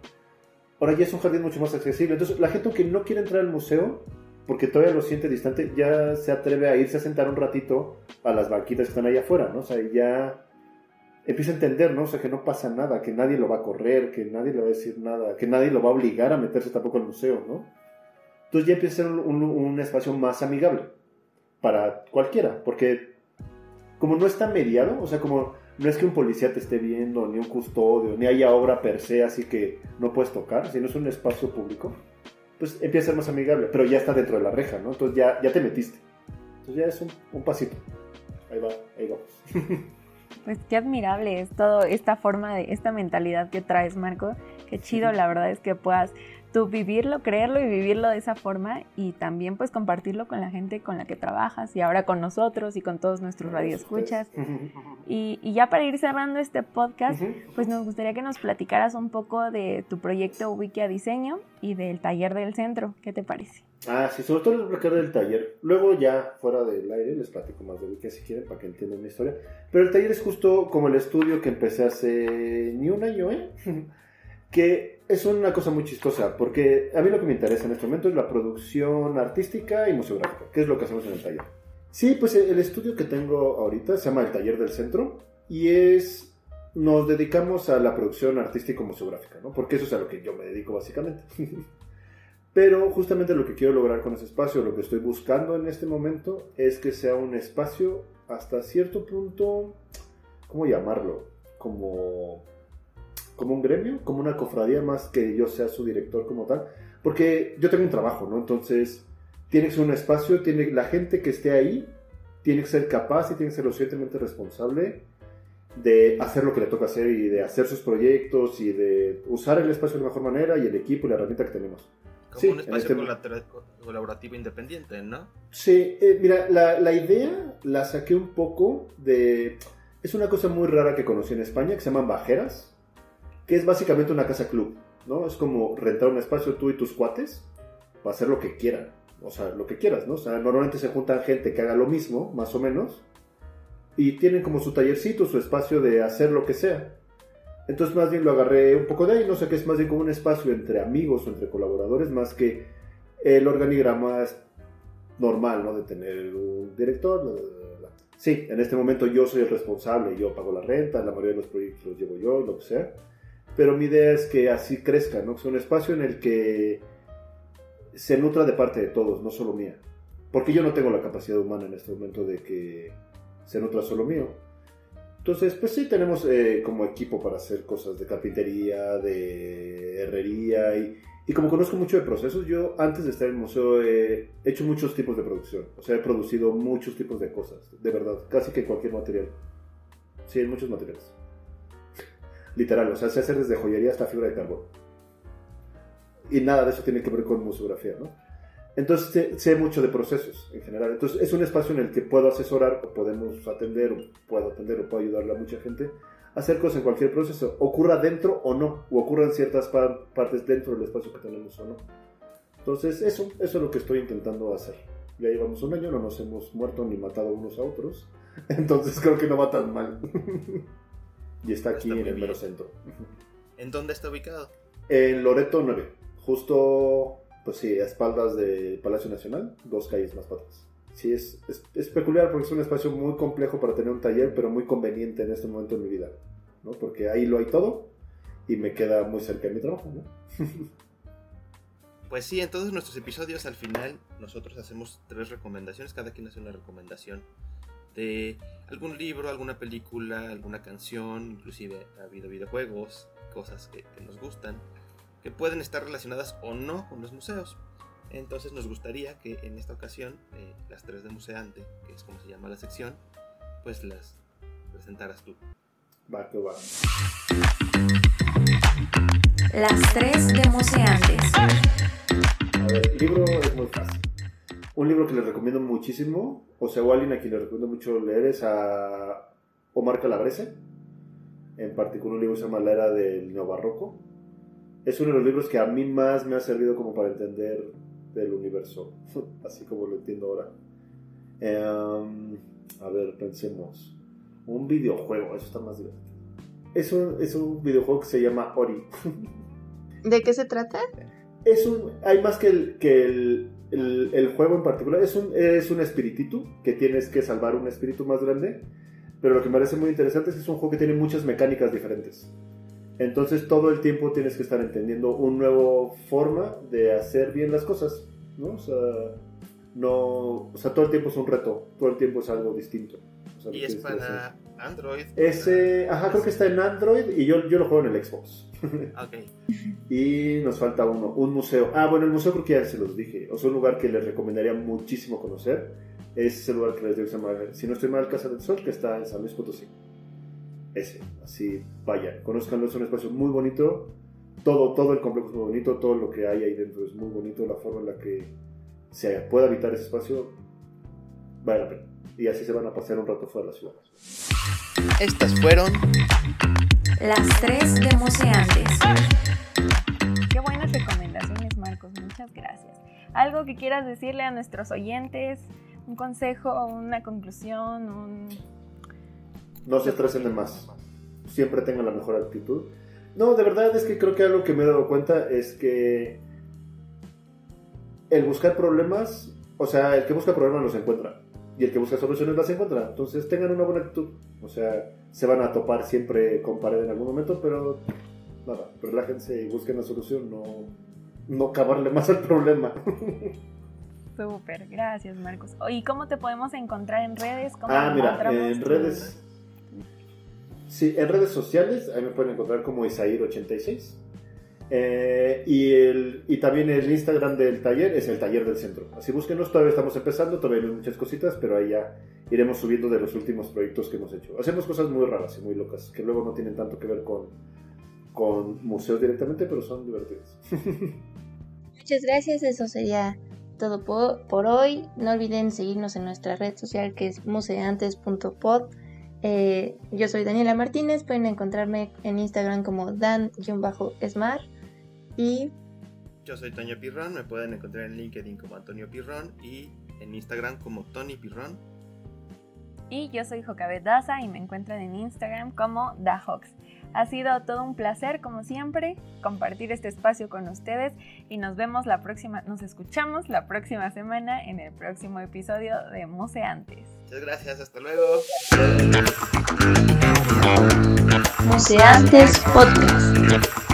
Ahora ya es un jardín mucho más accesible. Entonces, la gente que no quiere entrar al museo, porque todavía lo siente distante, ya se atreve a irse a sentar un ratito a las banquitas que están ahí afuera, ¿no? O sea, ya empieza a entender, ¿no? O sea, que no pasa nada, que nadie lo va a correr, que nadie le va a decir nada, que nadie lo va a obligar a meterse tampoco al museo, ¿no? Entonces ya empieza a ser un, un- un espacio más amigable para cualquiera, porque como no está mediado, o sea, como no es que un policía te esté viendo, ni un custodio, ni haya obra per se, así que no puedes tocar, sino es un espacio público, pues empieza a ser más amigable, pero ya está dentro de la reja, ¿no? Entonces ya, ya te metiste. Entonces ya es un, un pasito. Ahí va, ahí vamos. Pues qué admirable es todo esta forma de esta mentalidad que traes, Marco. Qué chido, la verdad es que puedas tú vivirlo, creerlo y vivirlo de esa forma y también pues compartirlo con la gente con la que trabajas y ahora con nosotros y con todos nuestros radioescuchas. Y, y ya para ir cerrando este podcast, pues nos gustaría que nos platicaras un poco de tu proyecto Wikia Diseño y del taller del centro. ¿Qué te parece? Ah, sí, sobre todo les voy a platicar del taller. Luego ya fuera del aire les platico más de Wiki si quieren para que entiendan mi historia. Pero el taller es justo como el estudio que empecé hace ni un año, ¿eh? Que es una cosa muy chistosa, porque a mí lo que me interesa en este momento es la producción artística y museográfica, que es lo que hacemos en el taller. Sí, pues el el estudio que tengo ahorita se llama el Taller del Centro y es nos dedicamos a la producción artístico-museográfica, ¿no? Porque eso es a lo que yo me dedico básicamente. Pero justamente lo que quiero lograr con ese espacio, lo que estoy buscando en este momento, es que sea un espacio hasta cierto punto, ¿cómo llamarlo? Como, como un gremio, como una cofradía más que yo sea su director como tal. Porque yo tengo un trabajo, ¿no? Entonces, tiene que ser un espacio, tiene la gente que esté ahí, tiene que ser capaz y tiene que ser lo suficientemente responsable de hacer lo que le toca hacer y de hacer sus proyectos y de usar el espacio de la mejor manera y el equipo y la herramienta que tenemos. Como un espacio este... colaborativo independiente, ¿no? Sí, eh, mira, la, la, idea la saqué un poco de... Es una cosa muy rara que conocí en España que se llaman bajeras, que es básicamente una casa club, ¿no? Es como rentar un espacio tú y tus cuates para hacer lo que quieran, o sea, lo que quieras, ¿no? O sea, normalmente se juntan gente que haga lo mismo, más o menos, y tienen como su tallercito, su espacio de hacer lo que sea. Entonces más bien lo agarré un poco de ahí, no sé qué es más bien como un espacio entre amigos o entre colaboradores, más que el organigrama normal, ¿no? De tener un director. Sí, en este momento yo soy el responsable, yo pago la renta, la mayoría de los proyectos los llevo yo, lo que sea. Pero mi idea es que así crezca, ¿no? Que sea un espacio en el que se nutra de parte de todos, no solo mía. Porque yo no tengo la capacidad humana en este momento de que se nutra solo mío. Entonces, pues sí, tenemos eh, como equipo para hacer cosas de carpintería, de herrería y, y, como conozco mucho de procesos, yo antes de estar en el museo he hecho muchos tipos de producción. O sea, he producido muchos tipos de cosas, de verdad, casi que cualquier material. Sí, en muchos materiales. Literal, o sea, se hace desde joyería hasta fibra de carbón. Y nada de eso tiene que ver con museografía, ¿no? Entonces sé, mucho de procesos en general. Entonces es un espacio en el que puedo asesorar, o podemos atender, o puedo atender, o puedo ayudarle a mucha gente a hacer cosas en cualquier proceso, ocurra dentro o no, o ocurra en ciertas partes dentro del espacio que tenemos o no. Entonces eso, eso es lo que estoy intentando hacer. Ya llevamos un año, no nos hemos muerto ni matado unos a otros, entonces creo que no va tan mal. y está aquí en el mero centro. ¿En dónde está ubicado? En Loreto 9, justo pues sí, a espaldas del Palacio Nacional, dos calles más para atrás. Sí, es, es, peculiar porque es un espacio muy complejo para tener un taller, pero muy conveniente en este momento de mi vida, ¿no? Porque ahí lo hay todo y me queda muy cerca de mi trabajo, ¿no? Pues sí, en todos nuestros episodios al final nosotros hacemos tres recomendaciones, cada quien hace una recomendación de algún libro, alguna película, alguna canción, inclusive ha habido videojuegos, cosas que nos gustan que pueden estar relacionadas o no con los museos. Entonces nos gustaría que en esta ocasión eh, las tres de Museante, que es como se llama la sección, pues las presentaras tú. Va, que va. Las tres de Museantes. A ver, el libro es muy fácil. Un libro que les recomiendo muchísimo, o sea, o alguien a quien les recomiendo mucho leer es a Omar Calabrese. En particular un libro que se llama La Era del Neobarroco es uno de los libros que a mí más me ha servido como para entender del universo, así como lo entiendo ahora. Em, a ver, pensemos. Un videojuego, eso está más divertido. Es un, es un videojuego que se llama Ori. ¿De qué se trata? Es un, hay más que el, que el, el, juego en particular. Es un, es un espiritito que tienes que salvar un espíritu más grande. Pero lo que me parece muy interesante es que es un juego que tiene muchas mecánicas diferentes. Entonces todo el tiempo tienes que estar entendiendo una nueva forma de hacer bien las cosas, ¿no? O sea, no, o sea, todo el tiempo es un reto, todo el tiempo es algo distinto. y es para Android. Ese, ajá, creo que está en Android y yo, yo lo juego en el Xbox. Ok. y nos falta uno, un museo. Ah, bueno, el museo creo que ya se los dije. O sea, un lugar que les recomendaría muchísimo conocer. Es ese lugar que les digo que se llama, si no estoy mal, Casa del Sol, que está en San Luis Potosí ese. Así, vaya, conozcanlo, es un espacio muy bonito. Todo, todo el complejo es muy bonito, todo lo que hay ahí dentro es muy bonito. La forma en la que se puede habitar ese espacio vale la pena. Y así se van a pasear un rato fuera de la ciudad. Estas fueron las tres de Museantes. Qué buenas recomendaciones, Marcos. Muchas gracias. ¿Algo que quieras decirle a nuestros oyentes? ¿Un consejo, una conclusión, un no se estresen de más. Siempre tengan la mejor actitud. No, de verdad es que creo que algo que me he dado cuenta es que el buscar problemas, o sea, el que busca problemas los encuentra. Y el que busca soluciones las encuentra. Entonces tengan una buena actitud. O sea, se van a topar siempre con pared en algún momento, pero nada, relájense y busquen la solución, no, no cavarle más al problema. Súper, gracias Marcos. ¿Y cómo te podemos encontrar en redes? ah, mira, en redes... Sí, en redes sociales, ahí me pueden encontrar como Isair86. Eh, y, el, y también el Instagram del taller es el taller del centro. Así búsquenos, todavía estamos empezando, todavía hay muchas cositas, pero ahí ya iremos subiendo de los últimos proyectos que hemos hecho. Hacemos cosas muy raras y muy locas, que luego no tienen tanto que ver con, con museos directamente, pero son divertidas. Muchas gracias, eso sería todo por, por, hoy. No olviden seguirnos en nuestra red social que es museantes.pod. Eh, yo soy Daniela Martínez, pueden encontrarme en Instagram como dan-smart y... Yo soy Toño Pirrón, me pueden encontrar en LinkedIn como Antonio Pirrón y en Instagram como Tony Pirrón. Y yo soy Jocabet Daza y me encuentran en Instagram como Dahox. Ha sido todo un placer, como siempre, compartir este espacio con ustedes y nos vemos la próxima, nos escuchamos la próxima semana en el próximo episodio de Museantes. Muchas gracias, hasta luego. Museantes Podcast.